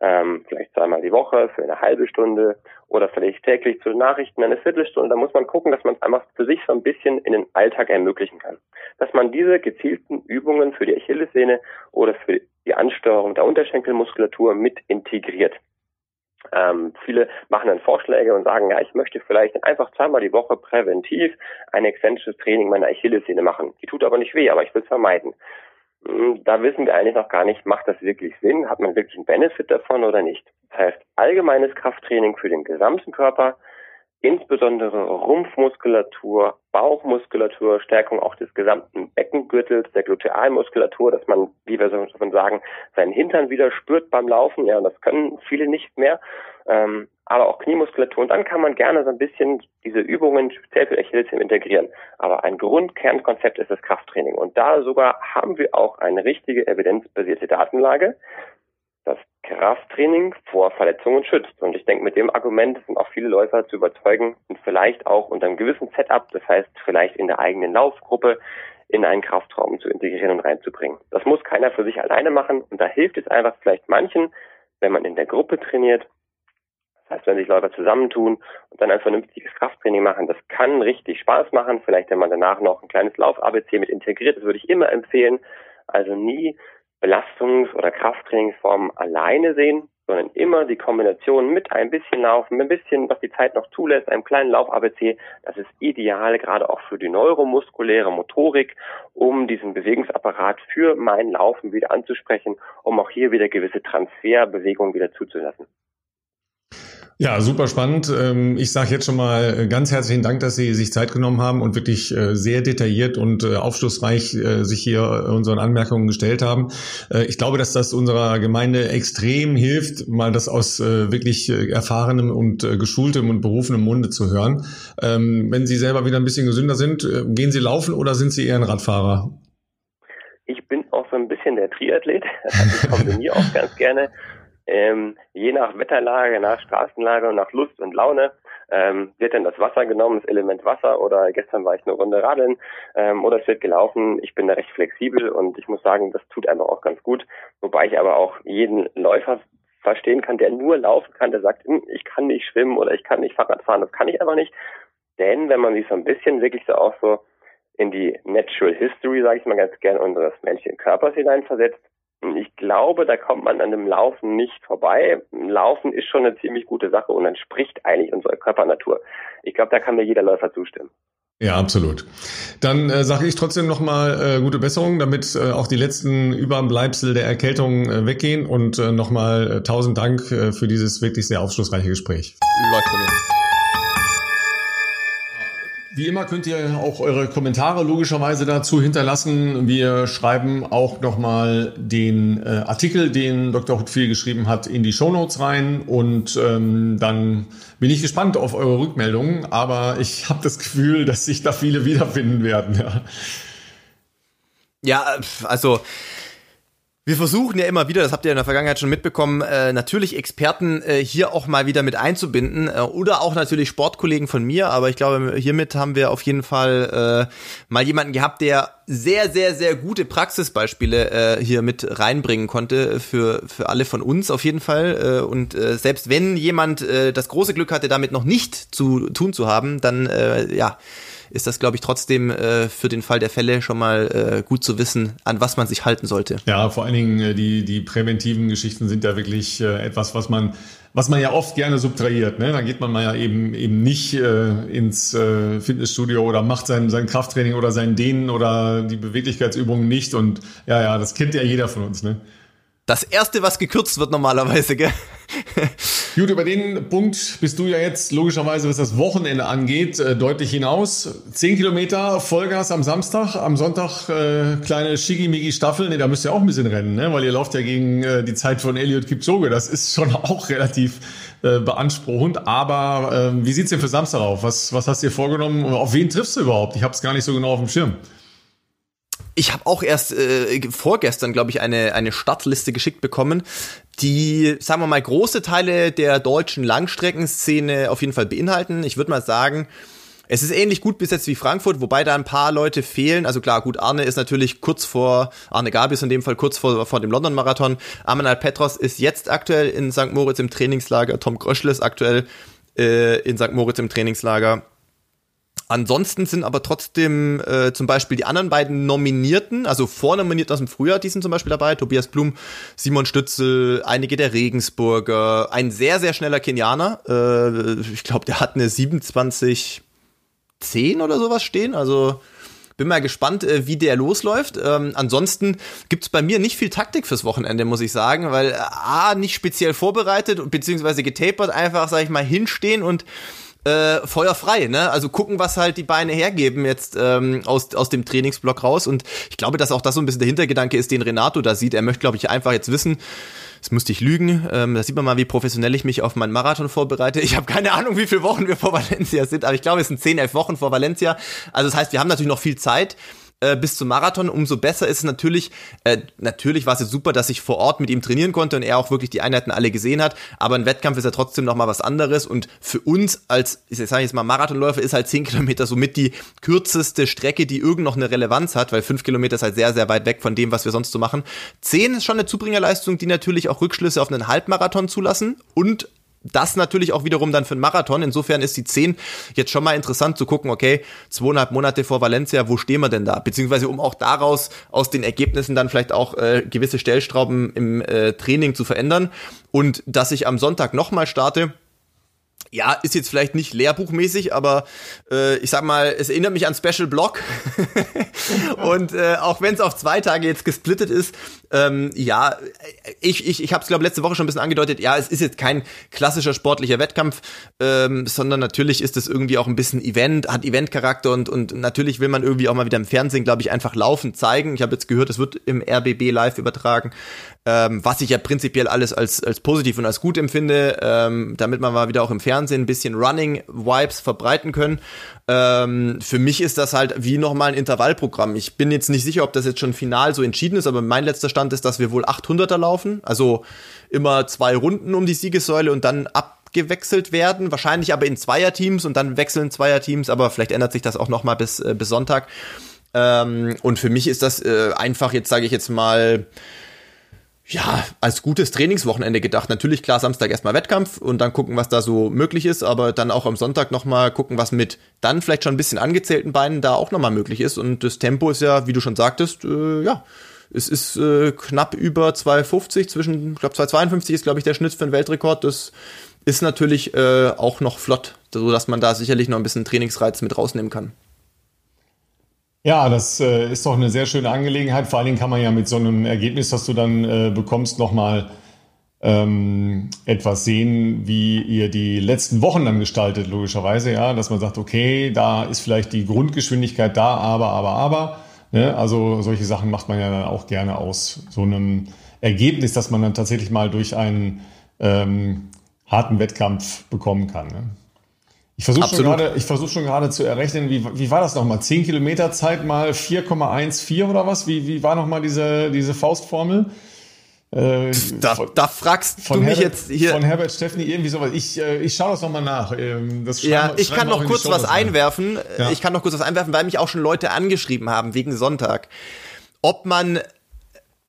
S3: ähm, vielleicht zweimal die Woche für eine halbe Stunde oder vielleicht täglich zu Nachrichten eine Viertelstunde, dann muss man gucken, dass man es einfach für sich so ein bisschen in den Alltag ermöglichen kann. Dass man diese gezielten Übungen für die Achillessehne oder für die Ansteuerung der Unterschenkelmuskulatur mit integriert. Ähm, viele machen dann Vorschläge und sagen, ja, ich möchte vielleicht einfach zweimal die Woche präventiv ein exzentrisches Training meiner Achillessehne machen. Die tut aber nicht weh, aber ich will es vermeiden. Da wissen wir eigentlich noch gar nicht, macht das wirklich Sinn? Hat man wirklich einen Benefit davon oder nicht? Das heißt, allgemeines Krafttraining für den gesamten Körper insbesondere Rumpfmuskulatur, Bauchmuskulatur, Stärkung auch des gesamten Beckengürtels, der Glutealmuskulatur, dass man, wie wir so sagen, seinen Hintern wieder spürt beim Laufen. Ja, das können viele nicht mehr. Ähm, aber auch Kniemuskulatur. Und dann kann man gerne so ein bisschen diese Übungen speziell für Achillessehnenm integrieren. Aber ein Grundkernkonzept ist das Krafttraining. Und da sogar haben wir auch eine richtige evidenzbasierte Datenlage Krafttraining vor Verletzungen schützt. Und ich denke, mit dem Argument sind auch viele Läufer zu überzeugen und vielleicht auch unter einem gewissen Setup, das heißt vielleicht in der eigenen Laufgruppe, in einen Kraftraum zu integrieren und reinzubringen. Das muss keiner für sich alleine machen und da hilft es einfach vielleicht manchen, wenn man in der Gruppe trainiert. Das heißt, wenn sich Läufer zusammentun und dann ein vernünftiges Krafttraining machen, das kann richtig Spaß machen. Vielleicht, wenn man danach noch ein kleines Lauf-ABC mit integriert, das würde ich immer empfehlen. Also nie Belastungs- oder Krafttrainingsformen alleine sehen, sondern immer die Kombination mit ein bisschen Laufen, ein bisschen, was die Zeit noch zulässt, einem kleinen Lauf-ABC. Das ist ideal, gerade auch für die neuromuskuläre Motorik, um diesen Bewegungsapparat für mein Laufen wieder anzusprechen, um auch hier wieder gewisse Transferbewegungen wieder zuzulassen.
S1: Ja, super spannend. Ähm, ich sage jetzt schon mal äh, ganz herzlichen Dank, dass Sie sich Zeit genommen haben und wirklich äh, sehr detailliert und äh, aufschlussreich sich hier unseren Anmerkungen gestellt haben. Ich glaube, dass das unserer Gemeinde extrem hilft, mal das aus wirklich erfahrenem und geschultem und berufenem Munde zu hören. Ähm, wenn Sie selber wieder ein bisschen gesünder sind, gehen Sie laufen oder sind Sie eher ein Radfahrer?
S3: Ich bin auch so ein bisschen der Triathlet. Ich kombiniere auch ganz gerne ähm, je nach Wetterlage, nach Straßenlage und nach Lust und Laune ähm, wird dann das Wasser genommen, das Element Wasser oder gestern war ich eine Runde radeln ähm, oder es wird gelaufen. Ich bin da recht flexibel und ich muss sagen, das tut einfach auch ganz gut. Wobei ich aber auch jeden Läufer verstehen kann, der nur laufen kann, der sagt, hm, ich kann nicht schwimmen oder ich kann nicht Fahrrad fahren, das kann ich einfach nicht. Denn wenn man sich so ein bisschen wirklich so auch so in die Natural History, sage ich mal ganz gern, unseres menschlichen Körpers hineinversetzt, ich glaube, da kommt man an dem Laufen nicht vorbei. Laufen ist schon eine ziemlich gute Sache und entspricht eigentlich unserer Körpernatur. Ich glaube, da kann mir jeder Läufer zustimmen.
S1: Ja, absolut. Dann äh, sage ich trotzdem nochmal äh, gute Besserung, damit äh, auch die letzten Überbleibsel der Erkältung äh, weggehen und äh, nochmal äh, tausend Dank äh, für dieses wirklich sehr aufschlussreiche Gespräch. Läuft bei mir. Wie immer könnt ihr auch eure Kommentare logischerweise dazu hinterlassen. Wir schreiben auch nochmal den äh, Artikel, den Dr. Hutfiel geschrieben hat, in die Shownotes rein. Und ähm, dann bin ich gespannt auf eure Rückmeldungen. Aber ich habe das Gefühl, dass sich da viele wiederfinden werden. Ja,
S2: ja also wir versuchen ja immer wieder, das habt ihr in der Vergangenheit schon mitbekommen, äh, natürlich Experten äh, hier auch mal wieder mit einzubinden äh, oder auch natürlich Sportkollegen von mir, aber ich glaube, hiermit haben wir auf jeden Fall äh, mal jemanden gehabt, der sehr, sehr, sehr gute Praxisbeispiele äh, hier mit reinbringen konnte für, für alle von uns auf jeden Fall. Äh, und äh, selbst wenn jemand äh, das große Glück hatte, damit noch nicht zu tun zu haben, dann äh, ja ist das, glaube ich, trotzdem äh, für den Fall der Fälle schon mal äh, gut zu wissen, an was man sich halten sollte.
S1: Ja, vor allen Dingen äh, die, die präventiven Geschichten sind ja wirklich äh, etwas, was man was man ja oft gerne subtrahiert. Ne? Da geht man mal ja eben eben nicht äh, ins äh, Fitnessstudio oder macht sein, sein Krafttraining oder sein Dehnen oder die Beweglichkeitsübungen nicht. Und ja, ja, das kennt ja jeder von uns. Ne?
S2: Das erste, was gekürzt wird normalerweise, gell?
S1: Gut, über den Punkt bist du ja jetzt logischerweise, was das Wochenende angeht, äh, deutlich hinaus. Zehn Kilometer Vollgas am Samstag, am Sonntag äh, kleine Shigimigi-Staffel. Ne, da müsst ihr auch ein bisschen rennen, ne? weil ihr lauft ja gegen äh, die Zeit von Elliot Kipchoge. Das ist schon auch relativ äh, beanspruchend. Aber äh, wie sieht's denn für Samstag auf? Was, was hast du dir vorgenommen? Auf wen triffst du überhaupt? Ich habe es gar nicht so genau auf dem Schirm.
S2: Ich habe auch erst äh, vorgestern, glaube ich, eine, eine Startliste geschickt bekommen, die, sagen wir mal, große Teile der deutschen Langstreckenszene auf jeden Fall beinhalten. Ich würde mal sagen, es ist ähnlich gut besetzt wie Frankfurt, wobei da ein paar Leute fehlen. Also klar, gut, Arne ist natürlich kurz vor, Arne Gabi in dem Fall kurz vor, vor dem London-Marathon. Amanal Petros ist jetzt aktuell in St. Moritz im Trainingslager. Tom Gröschel ist aktuell äh, in St. Moritz im Trainingslager. Ansonsten sind aber trotzdem äh, zum Beispiel die anderen beiden Nominierten, also Vornominierten aus dem Frühjahr, die sind zum Beispiel dabei. Tobias Blum, Simon Stützel, einige der Regensburger, ein sehr, sehr schneller Kenianer. Äh, ich glaube, der hat eine 27 10 oder sowas stehen. Also bin mal gespannt, äh, wie der losläuft. Ähm, ansonsten gibt's bei mir nicht viel Taktik fürs Wochenende, muss ich sagen, weil äh, A, nicht speziell vorbereitet, beziehungsweise getapert, einfach, sag ich mal, hinstehen und äh, feuerfrei, ne? Also gucken, was halt die Beine hergeben jetzt ähm, aus, aus dem Trainingsblock raus. Und ich glaube, dass auch das so ein bisschen der Hintergedanke ist, den Renato da sieht. Er möchte, glaube ich, einfach jetzt wissen, Jetzt müsste ich lügen. Ähm, da sieht man mal, wie professionell ich mich auf meinen Marathon vorbereite. Ich habe keine Ahnung, wie viele Wochen wir vor Valencia sind, aber ich glaube, es sind 10, 11 Wochen vor Valencia. Also das heißt, wir haben natürlich noch viel Zeit äh, bis zum Marathon, umso besser ist es natürlich, äh, natürlich war es jetzt super, dass ich vor Ort mit ihm trainieren konnte und er auch wirklich die Einheiten alle gesehen hat, aber ein Wettkampf ist ja trotzdem nochmal was anderes. Und für uns als, ich sage jetzt mal Marathonläufer, ist halt 10 Kilometer somit die kürzeste Strecke, die irgend noch eine Relevanz hat, weil 5 Kilometer ist halt sehr, sehr weit weg von dem, was wir sonst so machen. 10 ist schon eine Zubringerleistung, die natürlich auch Rückschlüsse auf einen Halbmarathon zulassen und das natürlich auch wiederum dann für einen Marathon. Insofern ist die 10 jetzt schon mal interessant zu gucken, okay, zweieinhalb Monate vor Valencia, wo stehen wir denn da? Beziehungsweise um auch daraus aus den Ergebnissen dann vielleicht auch äh, gewisse Stellstrauben im äh, Training zu verändern. Und dass ich am Sonntag nochmal starte, ja, ist jetzt vielleicht nicht lehrbuchmäßig, aber äh, ich sag mal, es erinnert mich an Special Block. und äh, auch wenn es auf zwei Tage jetzt gesplittet ist, ähm, ja, ich, ich, ich habe es, glaube letzte Woche schon ein bisschen angedeutet, ja, es ist jetzt kein klassischer sportlicher Wettkampf, ähm, sondern natürlich ist es irgendwie auch ein bisschen Event, hat Eventcharakter und, und natürlich will man irgendwie auch mal wieder im Fernsehen, glaube ich, einfach laufen zeigen. Ich habe jetzt gehört, es wird im RBB live übertragen ähm, was ich ja prinzipiell alles als, als positiv und als gut empfinde, ähm, damit man mal wieder auch im Fernsehen ein bisschen Running-Vibes verbreiten können. Ähm, für mich ist das halt wie nochmal ein Intervallprogramm. Ich bin jetzt nicht sicher, ob das jetzt schon final so entschieden ist, aber mein letzter Stand ist, dass wir wohl 800er laufen, also immer zwei Runden um die Siegessäule und dann abgewechselt werden, wahrscheinlich aber in Zweierteams und dann wechseln Zweierteams, aber vielleicht ändert sich das auch nochmal bis, äh, bis Sonntag. Ähm, und für mich ist das äh, einfach, jetzt sage ich jetzt mal, ja, als gutes Trainingswochenende gedacht. Natürlich klar Samstag erstmal Wettkampf und dann gucken, was da so möglich ist, aber dann auch am Sonntag nochmal gucken, was mit dann vielleicht schon ein bisschen angezählten Beinen da auch nochmal möglich ist. Und das Tempo ist ja, wie du schon sagtest, äh, ja, es ist äh, knapp über 2,50, zwischen, ich glaube 2,52 ist, glaube ich, der Schnitt für den Weltrekord. Das ist natürlich äh, auch noch flott, so dass man da sicherlich noch ein bisschen Trainingsreiz mit rausnehmen kann.
S1: Ja, das äh, ist doch eine sehr schöne Angelegenheit. Vor allen Dingen kann man ja mit so einem Ergebnis, das du dann äh, bekommst, nochmal ähm, etwas sehen, wie ihr die letzten Wochen dann gestaltet, logischerweise, ja, dass man sagt, okay, da ist vielleicht die Grundgeschwindigkeit da, aber, aber, aber. Ne? Also solche Sachen macht man ja dann auch gerne aus so einem Ergebnis, das man dann tatsächlich mal durch einen ähm, harten Wettkampf bekommen kann. Ne? Ich versuche schon gerade, ich versuche schon gerade zu errechnen, wie, wie war das nochmal? 10 Kilometer Zeit mal 4,14 oder was? Wie, wie war nochmal diese, diese Faustformel?
S2: Äh, da, von, da fragst du mich
S1: Herbert,
S2: jetzt hier.
S1: Von Herbert Steffni irgendwie sowas. Ich, äh, ich schaue das nochmal nach. Ähm,
S2: das ja, ich kann noch kurz was einwerfen. Ja. Ich kann noch kurz was einwerfen, weil mich auch schon Leute angeschrieben haben wegen Sonntag. Ob man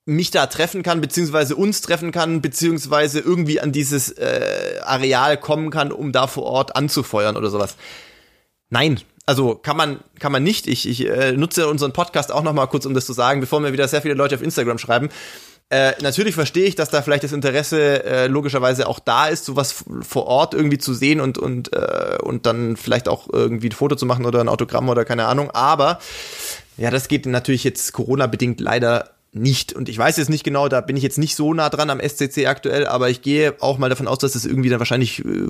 S2: mich da treffen kann, beziehungsweise uns treffen kann, beziehungsweise irgendwie an dieses äh, Areal kommen kann, um da vor Ort anzufeuern oder sowas. Nein, also kann man kann man nicht. Ich, ich äh, nutze unseren Podcast auch noch mal kurz, um das zu sagen, bevor mir wieder sehr viele Leute auf Instagram schreiben. Äh, natürlich verstehe ich, dass da vielleicht das Interesse äh, logischerweise auch da ist, sowas vor Ort irgendwie zu sehen und und äh, und dann vielleicht auch irgendwie ein Foto zu machen oder ein Autogramm oder keine Ahnung. Aber ja, das geht natürlich jetzt Corona bedingt leider nicht. Und ich weiß jetzt nicht genau, da bin ich jetzt nicht so nah dran am SCC aktuell, aber ich gehe auch mal davon aus, dass es irgendwie dann wahrscheinlich äh,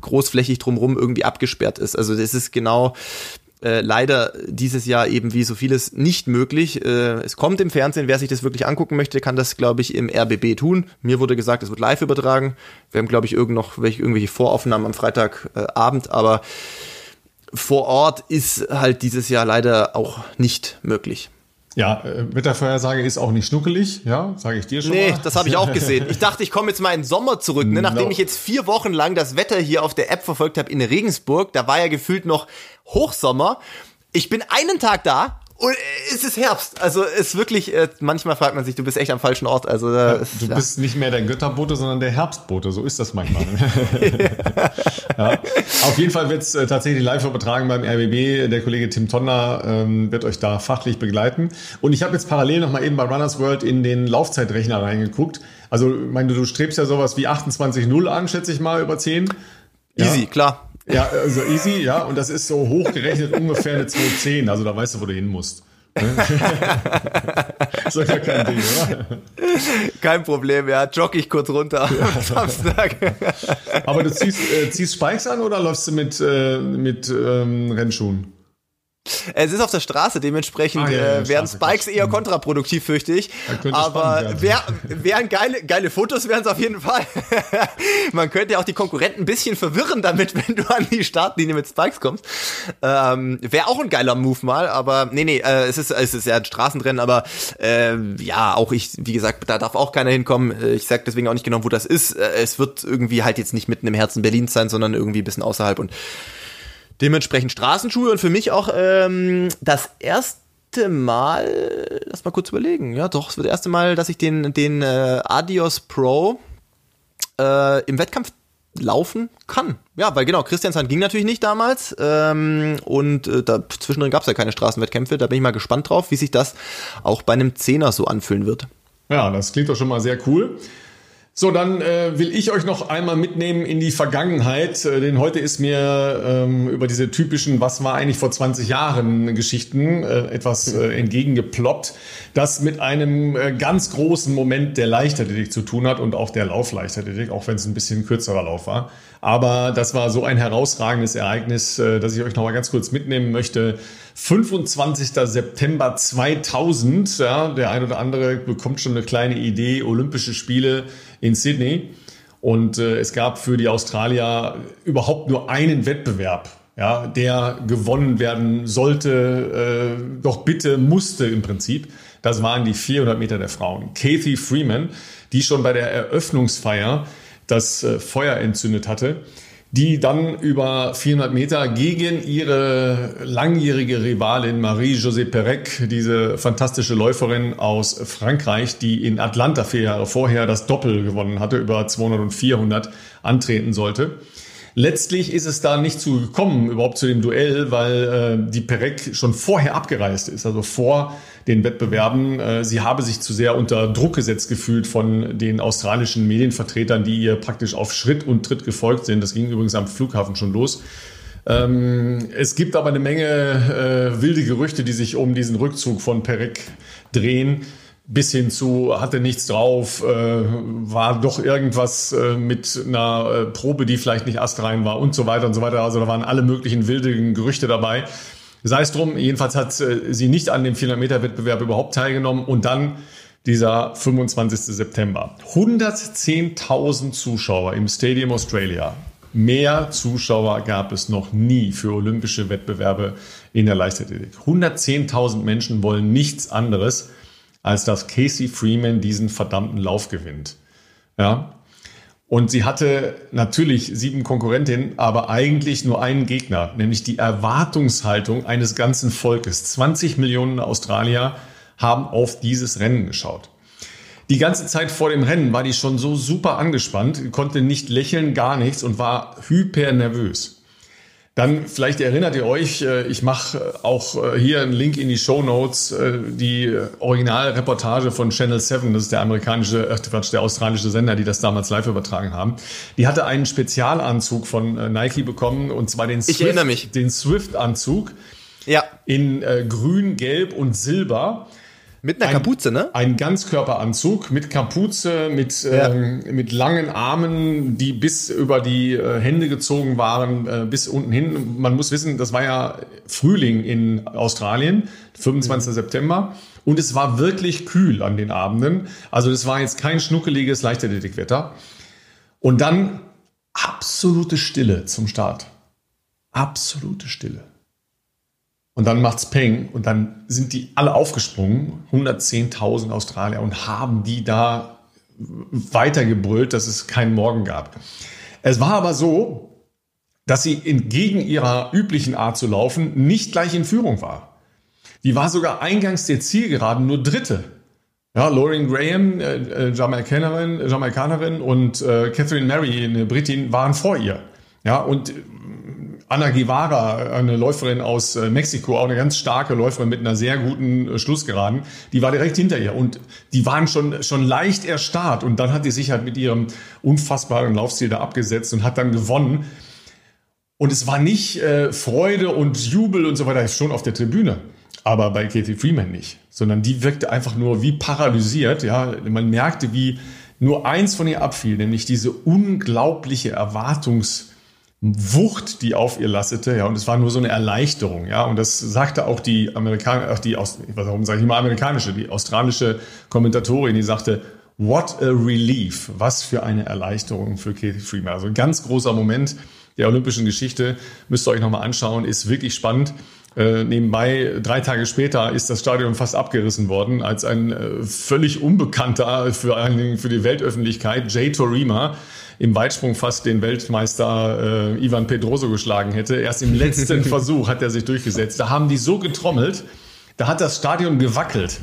S2: großflächig drumherum irgendwie abgesperrt ist. Also das ist genau äh, leider dieses Jahr eben wie so vieles nicht möglich. Äh, es kommt im Fernsehen, wer sich das wirklich angucken möchte, kann das, glaube ich, im RBB tun. Mir wurde gesagt, es wird live übertragen. Wir haben, glaube ich, irgend noch welche, irgendwelche Voraufnahmen am Freitagabend, äh, aber vor Ort ist halt dieses Jahr leider auch nicht möglich.
S1: Ja, äh, Wettervorhersage ist auch nicht schnuckelig, ja, sage ich dir schon. Nee,
S2: mal. das habe ich auch gesehen. Ich dachte, ich komme jetzt mal in den Sommer zurück, ne? nachdem no. ich jetzt vier Wochen lang das Wetter hier auf der App verfolgt habe in Regensburg. Da war ja gefühlt noch Hochsommer. Ich bin einen Tag da und es ist Herbst. Also es ist wirklich, äh, manchmal fragt man sich, du bist echt am falschen Ort. Also
S1: ja, ist, du ja. bist nicht mehr der Götterbote, sondern der Herbstbote. So ist das manchmal. ja. Auf jeden Fall wird es äh, tatsächlich live übertragen beim RBB. Der Kollege Tim Tonner ähm, wird euch da fachlich begleiten. Und ich habe jetzt parallel noch mal eben bei Runners World in den Laufzeitrechner reingeguckt. Also, meine, du strebst ja sowas wie 28.0 an, schätze ich mal, über 10.
S2: Easy, klar.
S1: Ja, also easy, ja. Und das ist so hochgerechnet ungefähr eine 210. Also da weißt du, wo du hin musst.
S2: ist doch gar kein Ding, oder? Kein Problem, ja. Jogge ich kurz runter am Samstag.
S1: Aber du ziehst, äh, ziehst Spikes an oder läufst du mit, äh, mit ähm, Rennschuhen?
S2: Es ist auf der Straße, dementsprechend ah, ja, ja, äh, wären Spikes eher mhm. kontraproduktiv, fürchte ich. Aber wär, wären geile, geile Fotos, wären es auf jeden Fall. Man könnte ja auch die Konkurrenten ein bisschen verwirren damit, wenn du an die Startlinie mit Spikes kommst. Ähm, Wäre auch ein geiler Move mal, aber nee, nee, äh, es ist es ist ja ein Straßenrennen, aber äh, ja, auch ich, wie gesagt, da darf auch keiner hinkommen. Äh, ich sag deswegen auch nicht genau, wo das ist. Äh, es wird irgendwie halt jetzt nicht mitten im Herzen Berlins sein, sondern irgendwie ein bisschen außerhalb und Dementsprechend Straßenschuhe und für mich auch ähm, das erste Mal, lass mal kurz überlegen, ja doch, es wird das erste Mal, dass ich den, den äh, Adios Pro äh, im Wettkampf laufen kann. Ja, weil genau, Christiansand ging natürlich nicht damals ähm, und äh, da zwischendrin gab es ja keine Straßenwettkämpfe. Da bin ich mal gespannt drauf, wie sich das auch bei einem Zehner so anfühlen wird.
S1: Ja, das klingt doch schon mal sehr cool. So, dann äh, will ich euch noch einmal mitnehmen in die Vergangenheit, äh, denn heute ist mir ähm, über diese typischen, was war eigentlich vor 20 Jahren Geschichten äh, etwas äh, entgegengeploppt, das mit einem äh, ganz großen Moment der Leichtathletik zu tun hat und auch der Laufleichtathletik, auch wenn es ein bisschen kürzerer Lauf war. Aber das war so ein herausragendes Ereignis, äh, dass ich euch noch mal ganz kurz mitnehmen möchte. 25. September 2000, ja, der ein oder andere bekommt schon eine kleine Idee, Olympische Spiele in Sydney. Und äh, es gab für die Australier überhaupt nur einen Wettbewerb, ja, der gewonnen werden sollte, äh, doch bitte musste im Prinzip. Das waren die 400 Meter der Frauen. Kathy Freeman, die schon bei der Eröffnungsfeier das äh, Feuer entzündet hatte, die dann über 400 Meter gegen ihre langjährige Rivalin Marie-José Perec, diese fantastische Läuferin aus Frankreich, die in Atlanta vier Jahre vorher das Doppel gewonnen hatte, über 200 und 400 antreten sollte. Letztlich ist es da nicht zu gekommen, überhaupt zu dem Duell, weil äh, die Perec schon vorher abgereist ist, also vor den Wettbewerben. Äh, sie habe sich zu sehr unter Druck gesetzt gefühlt von den australischen Medienvertretern, die ihr praktisch auf Schritt und Tritt gefolgt sind. Das ging übrigens am Flughafen schon los. Ähm, es gibt aber eine Menge äh, wilde Gerüchte, die sich um diesen Rückzug von Perec drehen bis hin zu hatte nichts drauf, äh, war doch irgendwas äh, mit einer äh, Probe, die vielleicht nicht astrein war und so weiter und so weiter. Also da waren alle möglichen wilden Gerüchte dabei. Sei es drum, jedenfalls hat äh, sie nicht an dem 400-Meter-Wettbewerb überhaupt teilgenommen und dann dieser 25. September. 110.000 Zuschauer im Stadium Australia. Mehr Zuschauer gab es noch nie für olympische Wettbewerbe in der Leichtathletik. 110.000 Menschen wollen nichts anderes als dass Casey Freeman diesen verdammten Lauf gewinnt. Ja. Und sie hatte natürlich sieben Konkurrentinnen, aber eigentlich nur einen Gegner, nämlich die Erwartungshaltung eines ganzen Volkes. 20 Millionen Australier haben auf dieses Rennen geschaut. Die ganze Zeit vor dem Rennen war die schon so super angespannt, konnte nicht lächeln, gar nichts und war hyper nervös. Dann vielleicht erinnert ihr euch, äh, ich mache äh, auch äh, hier einen Link in die Show Notes, die Originalreportage von Channel 7, das ist der amerikanische, Quatsch, der australische Sender, die das damals live übertragen haben. Die hatte einen Spezialanzug von Nike bekommen und zwar den
S2: Swift,
S1: den Swift-Anzug. Ja. In äh, grün, gelb und silber.
S2: Mit einer ein, Kapuze, ne?
S1: Ein Ganzkörperanzug mit Kapuze, mit, ja. ähm, mit langen Armen, die bis über die äh, Hände gezogen waren, äh, bis unten hin. Man muss wissen, das war ja Frühling in Australien, 25. Mhm. September. Und es war wirklich kühl an den Abenden. Also das war jetzt kein schnuckeliges Leichtathletikwetter. Und dann absolute Stille zum Start. Absolute Stille. Und dann macht's Peng und dann sind die alle aufgesprungen, 110.000 Australier und haben die da weitergebrüllt, dass es keinen Morgen gab. Es war aber so, dass sie entgegen ihrer üblichen Art zu laufen nicht gleich in Führung war. Die war sogar eingangs der Zielgeraden nur Dritte. Ja, Lauren Graham, äh, äh Jamaikanerin, Jamaikanerin und äh, Catherine Mary, eine Britin, waren vor ihr. Ja, und Ana Guevara, eine Läuferin aus äh, Mexiko, auch eine ganz starke Läuferin mit einer sehr guten äh, Schlussgeraden, die war direkt hinter ihr und die waren schon, schon leicht erstarrt und dann hat die sich halt mit ihrem unfassbaren Laufstil da abgesetzt und hat dann gewonnen. Und es war nicht äh, Freude und Jubel und so weiter, schon auf der Tribüne. Aber bei Katie Freeman nicht, sondern die wirkte einfach nur wie paralysiert. Ja, man merkte, wie nur eins von ihr abfiel, nämlich diese unglaubliche Erwartungswucht, die auf ihr lastete. Ja, und es war nur so eine Erleichterung. Ja, und das sagte auch die Amerikaner, auch die, warum sage ich mal amerikanische, die australische Kommentatorin, die sagte, What a relief. Was für eine Erleichterung für Katie Freeman. Also ein ganz großer Moment der olympischen Geschichte. Müsst ihr euch nochmal anschauen. Ist wirklich spannend. Äh, nebenbei, drei Tage später ist das Stadion fast abgerissen worden, als ein äh, völlig unbekannter, für, für die Weltöffentlichkeit, Jay Torima, im Weitsprung fast den Weltmeister äh, Ivan Pedroso geschlagen hätte. Erst im letzten Versuch hat er sich durchgesetzt. Da haben die so getrommelt, da hat das Stadion gewackelt.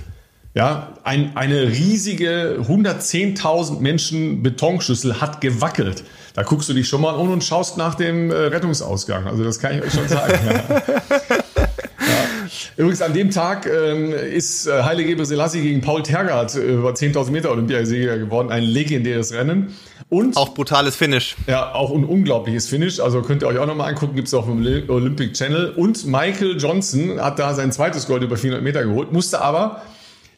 S1: Ja, ein, eine riesige 110.000 Menschen Betonschüssel hat gewackelt. Da guckst du dich schon mal um und schaust nach dem äh, Rettungsausgang. Also das kann ich euch schon sagen. ja. Übrigens an dem Tag ähm, ist äh, Haile Gebre Selassie gegen Paul Tergat äh, über 10.000 Meter Olympiasieger geworden. Ein legendäres Rennen.
S2: Und auch brutales Finish.
S1: Ja, auch ein unglaubliches Finish. Also könnt ihr euch auch nochmal angucken, gibt es auch im Olympic Channel. Und Michael Johnson hat da sein zweites Gold über 400 Meter geholt, musste aber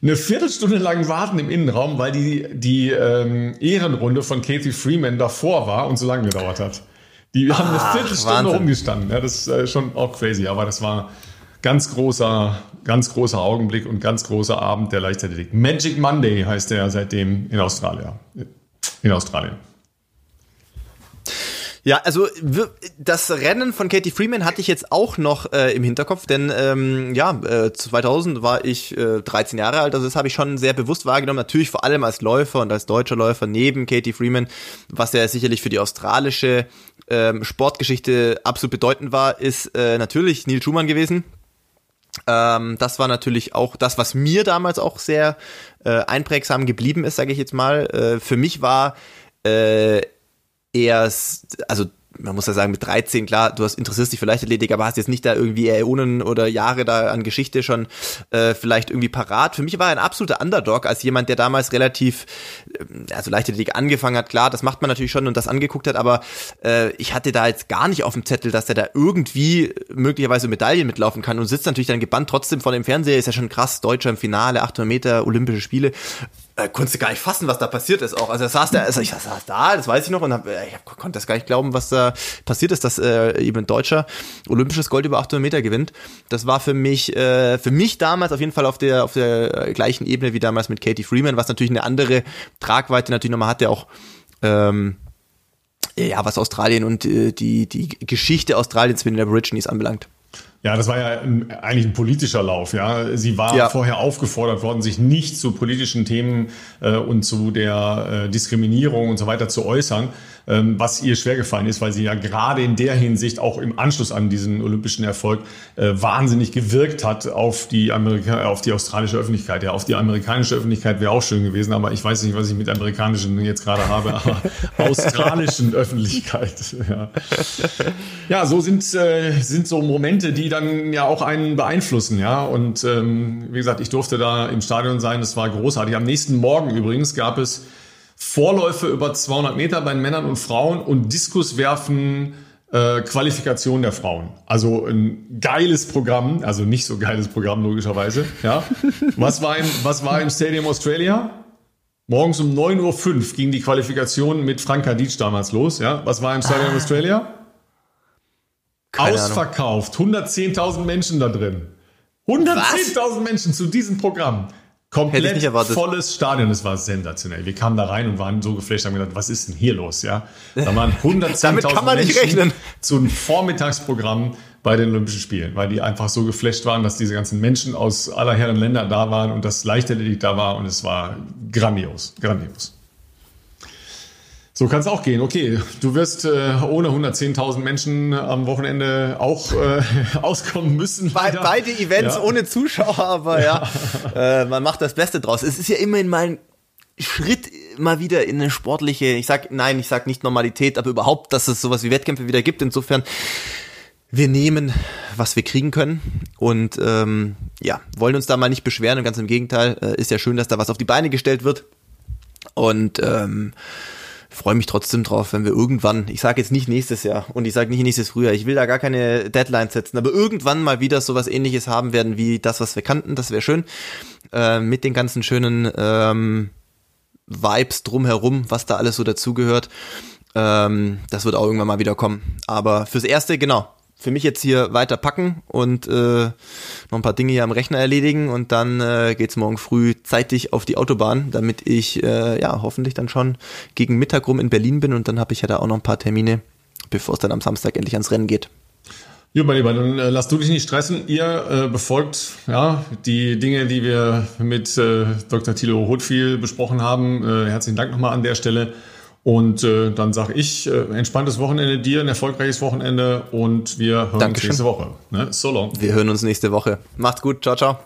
S1: eine Viertelstunde lang warten im Innenraum, weil die, die ähm, Ehrenrunde von Katie Freeman davor war und so lange gedauert hat. Die Ach, haben eine Viertelstunde Wahnsinn. rumgestanden. Ja, das ist äh, schon auch crazy, aber das war ganz großer, ganz großer Augenblick und ganz großer Abend der Leichtathletik. Magic Monday heißt der seitdem in Australien. In Australien.
S2: Ja, also das Rennen von Katie Freeman hatte ich jetzt auch noch äh, im Hinterkopf, denn ähm, ja, äh, 2000 war ich äh, 13 Jahre alt, also das habe ich schon sehr bewusst wahrgenommen, natürlich vor allem als Läufer und als deutscher Läufer neben Katie Freeman, was ja sicherlich für die australische ähm, Sportgeschichte absolut bedeutend war, ist äh, natürlich Neil Schumann gewesen, ähm, das war natürlich auch das, was mir damals auch sehr äh, einprägsam geblieben ist, sage ich jetzt mal. Äh, für mich war äh, eher, also man muss ja sagen, mit 13, klar, du hast, interessierst dich für Leichtathletik, aber hast jetzt nicht da irgendwie Äonen oder Jahre da an Geschichte schon äh, vielleicht irgendwie parat. Für mich war er ein absoluter Underdog als jemand, der damals relativ, äh, also Leichtathletik angefangen hat, klar, das macht man natürlich schon und das angeguckt hat, aber äh, ich hatte da jetzt gar nicht auf dem Zettel, dass er da irgendwie möglicherweise Medaillen mitlaufen kann und sitzt natürlich dann gebannt trotzdem vor dem Fernseher, ist ja schon krass, Deutscher im Finale, 800 Meter, Olympische Spiele äh, konntest du gar nicht fassen, was da passiert ist auch. Also er saß da, also ich saß da, das weiß ich noch, und hab, äh, ich konnte das gar nicht glauben, was da passiert ist, dass äh, eben ein Deutscher olympisches Gold über 800 Meter gewinnt. Das war für mich, äh, für mich damals auf jeden Fall auf der auf der gleichen Ebene wie damals mit Katie Freeman, was natürlich eine andere Tragweite natürlich nochmal hat, der auch ähm, ja, was Australien und äh, die, die Geschichte Australiens mit den Aborigines anbelangt.
S1: Ja, das war ja eigentlich ein politischer Lauf. Ja, sie war ja. vorher aufgefordert worden, sich nicht zu politischen Themen äh, und zu der äh, Diskriminierung und so weiter zu äußern. Ähm, was ihr schwer gefallen ist, weil sie ja gerade in der Hinsicht auch im Anschluss an diesen olympischen Erfolg äh, wahnsinnig gewirkt hat auf die Amerika auf die australische Öffentlichkeit. Ja, auf die amerikanische Öffentlichkeit wäre auch schön gewesen, aber ich weiß nicht, was ich mit amerikanischen jetzt gerade habe, aber australischen Öffentlichkeit. Ja. ja, so sind äh, sind so Momente, die dann ja auch einen beeinflussen, ja. Und ähm, wie gesagt, ich durfte da im Stadion sein. Das war großartig. Am nächsten Morgen übrigens gab es Vorläufe über 200 Meter bei Männern und Frauen und Diskuswerfen äh, Qualifikation der Frauen. Also ein geiles Programm, also nicht so geiles Programm logischerweise. Ja. Was war im, was war im Stadium Australia? Morgens um 9.05 Uhr ging die Qualifikation mit Franka Dietsch damals los. Ja. Was war im Stadium ah. Australia? Keine Ausverkauft. 110.000 Menschen da drin. 110.000 Menschen zu diesem Programm. Komplett volles Stadion, es war sensationell. Wir kamen da rein und waren so geflasht, haben gedacht, was ist denn hier los? Ja, da waren 110.000 Menschen zu einem Vormittagsprogramm bei den Olympischen Spielen, weil die einfach so geflasht waren, dass diese ganzen Menschen aus aller Herren Länder da waren und das Leichtathletik da war und es war grandios, grandios. So kann es auch gehen. Okay, du wirst äh, ohne 110.000 Menschen am Wochenende auch äh, auskommen müssen.
S2: Be beide Events ja. ohne Zuschauer, aber ja, ja äh, man macht das Beste draus. Es ist ja immerhin mal ein Schritt mal wieder in eine sportliche, ich sag, nein, ich sag nicht Normalität, aber überhaupt, dass es sowas wie Wettkämpfe wieder gibt. Insofern, wir nehmen, was wir kriegen können und ähm, ja, wollen uns da mal nicht beschweren. Und ganz im Gegenteil, äh, ist ja schön, dass da was auf die Beine gestellt wird. Und ähm, freue mich trotzdem drauf, wenn wir irgendwann, ich sage jetzt nicht nächstes Jahr und ich sage nicht nächstes Frühjahr, ich will da gar keine Deadline setzen, aber irgendwann mal wieder sowas ähnliches haben werden wie das, was wir kannten, das wäre schön. Äh, mit den ganzen schönen ähm, Vibes drumherum, was da alles so dazugehört. Ähm, das wird auch irgendwann mal wieder kommen. Aber fürs Erste, genau, für mich jetzt hier weiter packen und äh, noch ein paar Dinge hier am Rechner erledigen und dann äh, geht's morgen früh zeitig auf die Autobahn, damit ich äh, ja hoffentlich dann schon gegen Mittag rum in Berlin bin und dann habe ich ja da auch noch ein paar Termine, bevor es dann am Samstag endlich ans Rennen geht.
S1: Ja, mein Lieber, dann äh, lass du dich nicht stressen. Ihr äh, befolgt ja die Dinge, die wir mit äh, Dr. Thilo Hotfiel besprochen haben. Äh, herzlichen Dank nochmal an der Stelle. Und äh, dann sage ich, äh, entspanntes Wochenende dir, ein erfolgreiches Wochenende und wir hören
S2: Dankeschön.
S1: uns nächste Woche. Ne? So long.
S2: Wir hören uns nächste Woche. Macht's gut. Ciao, ciao.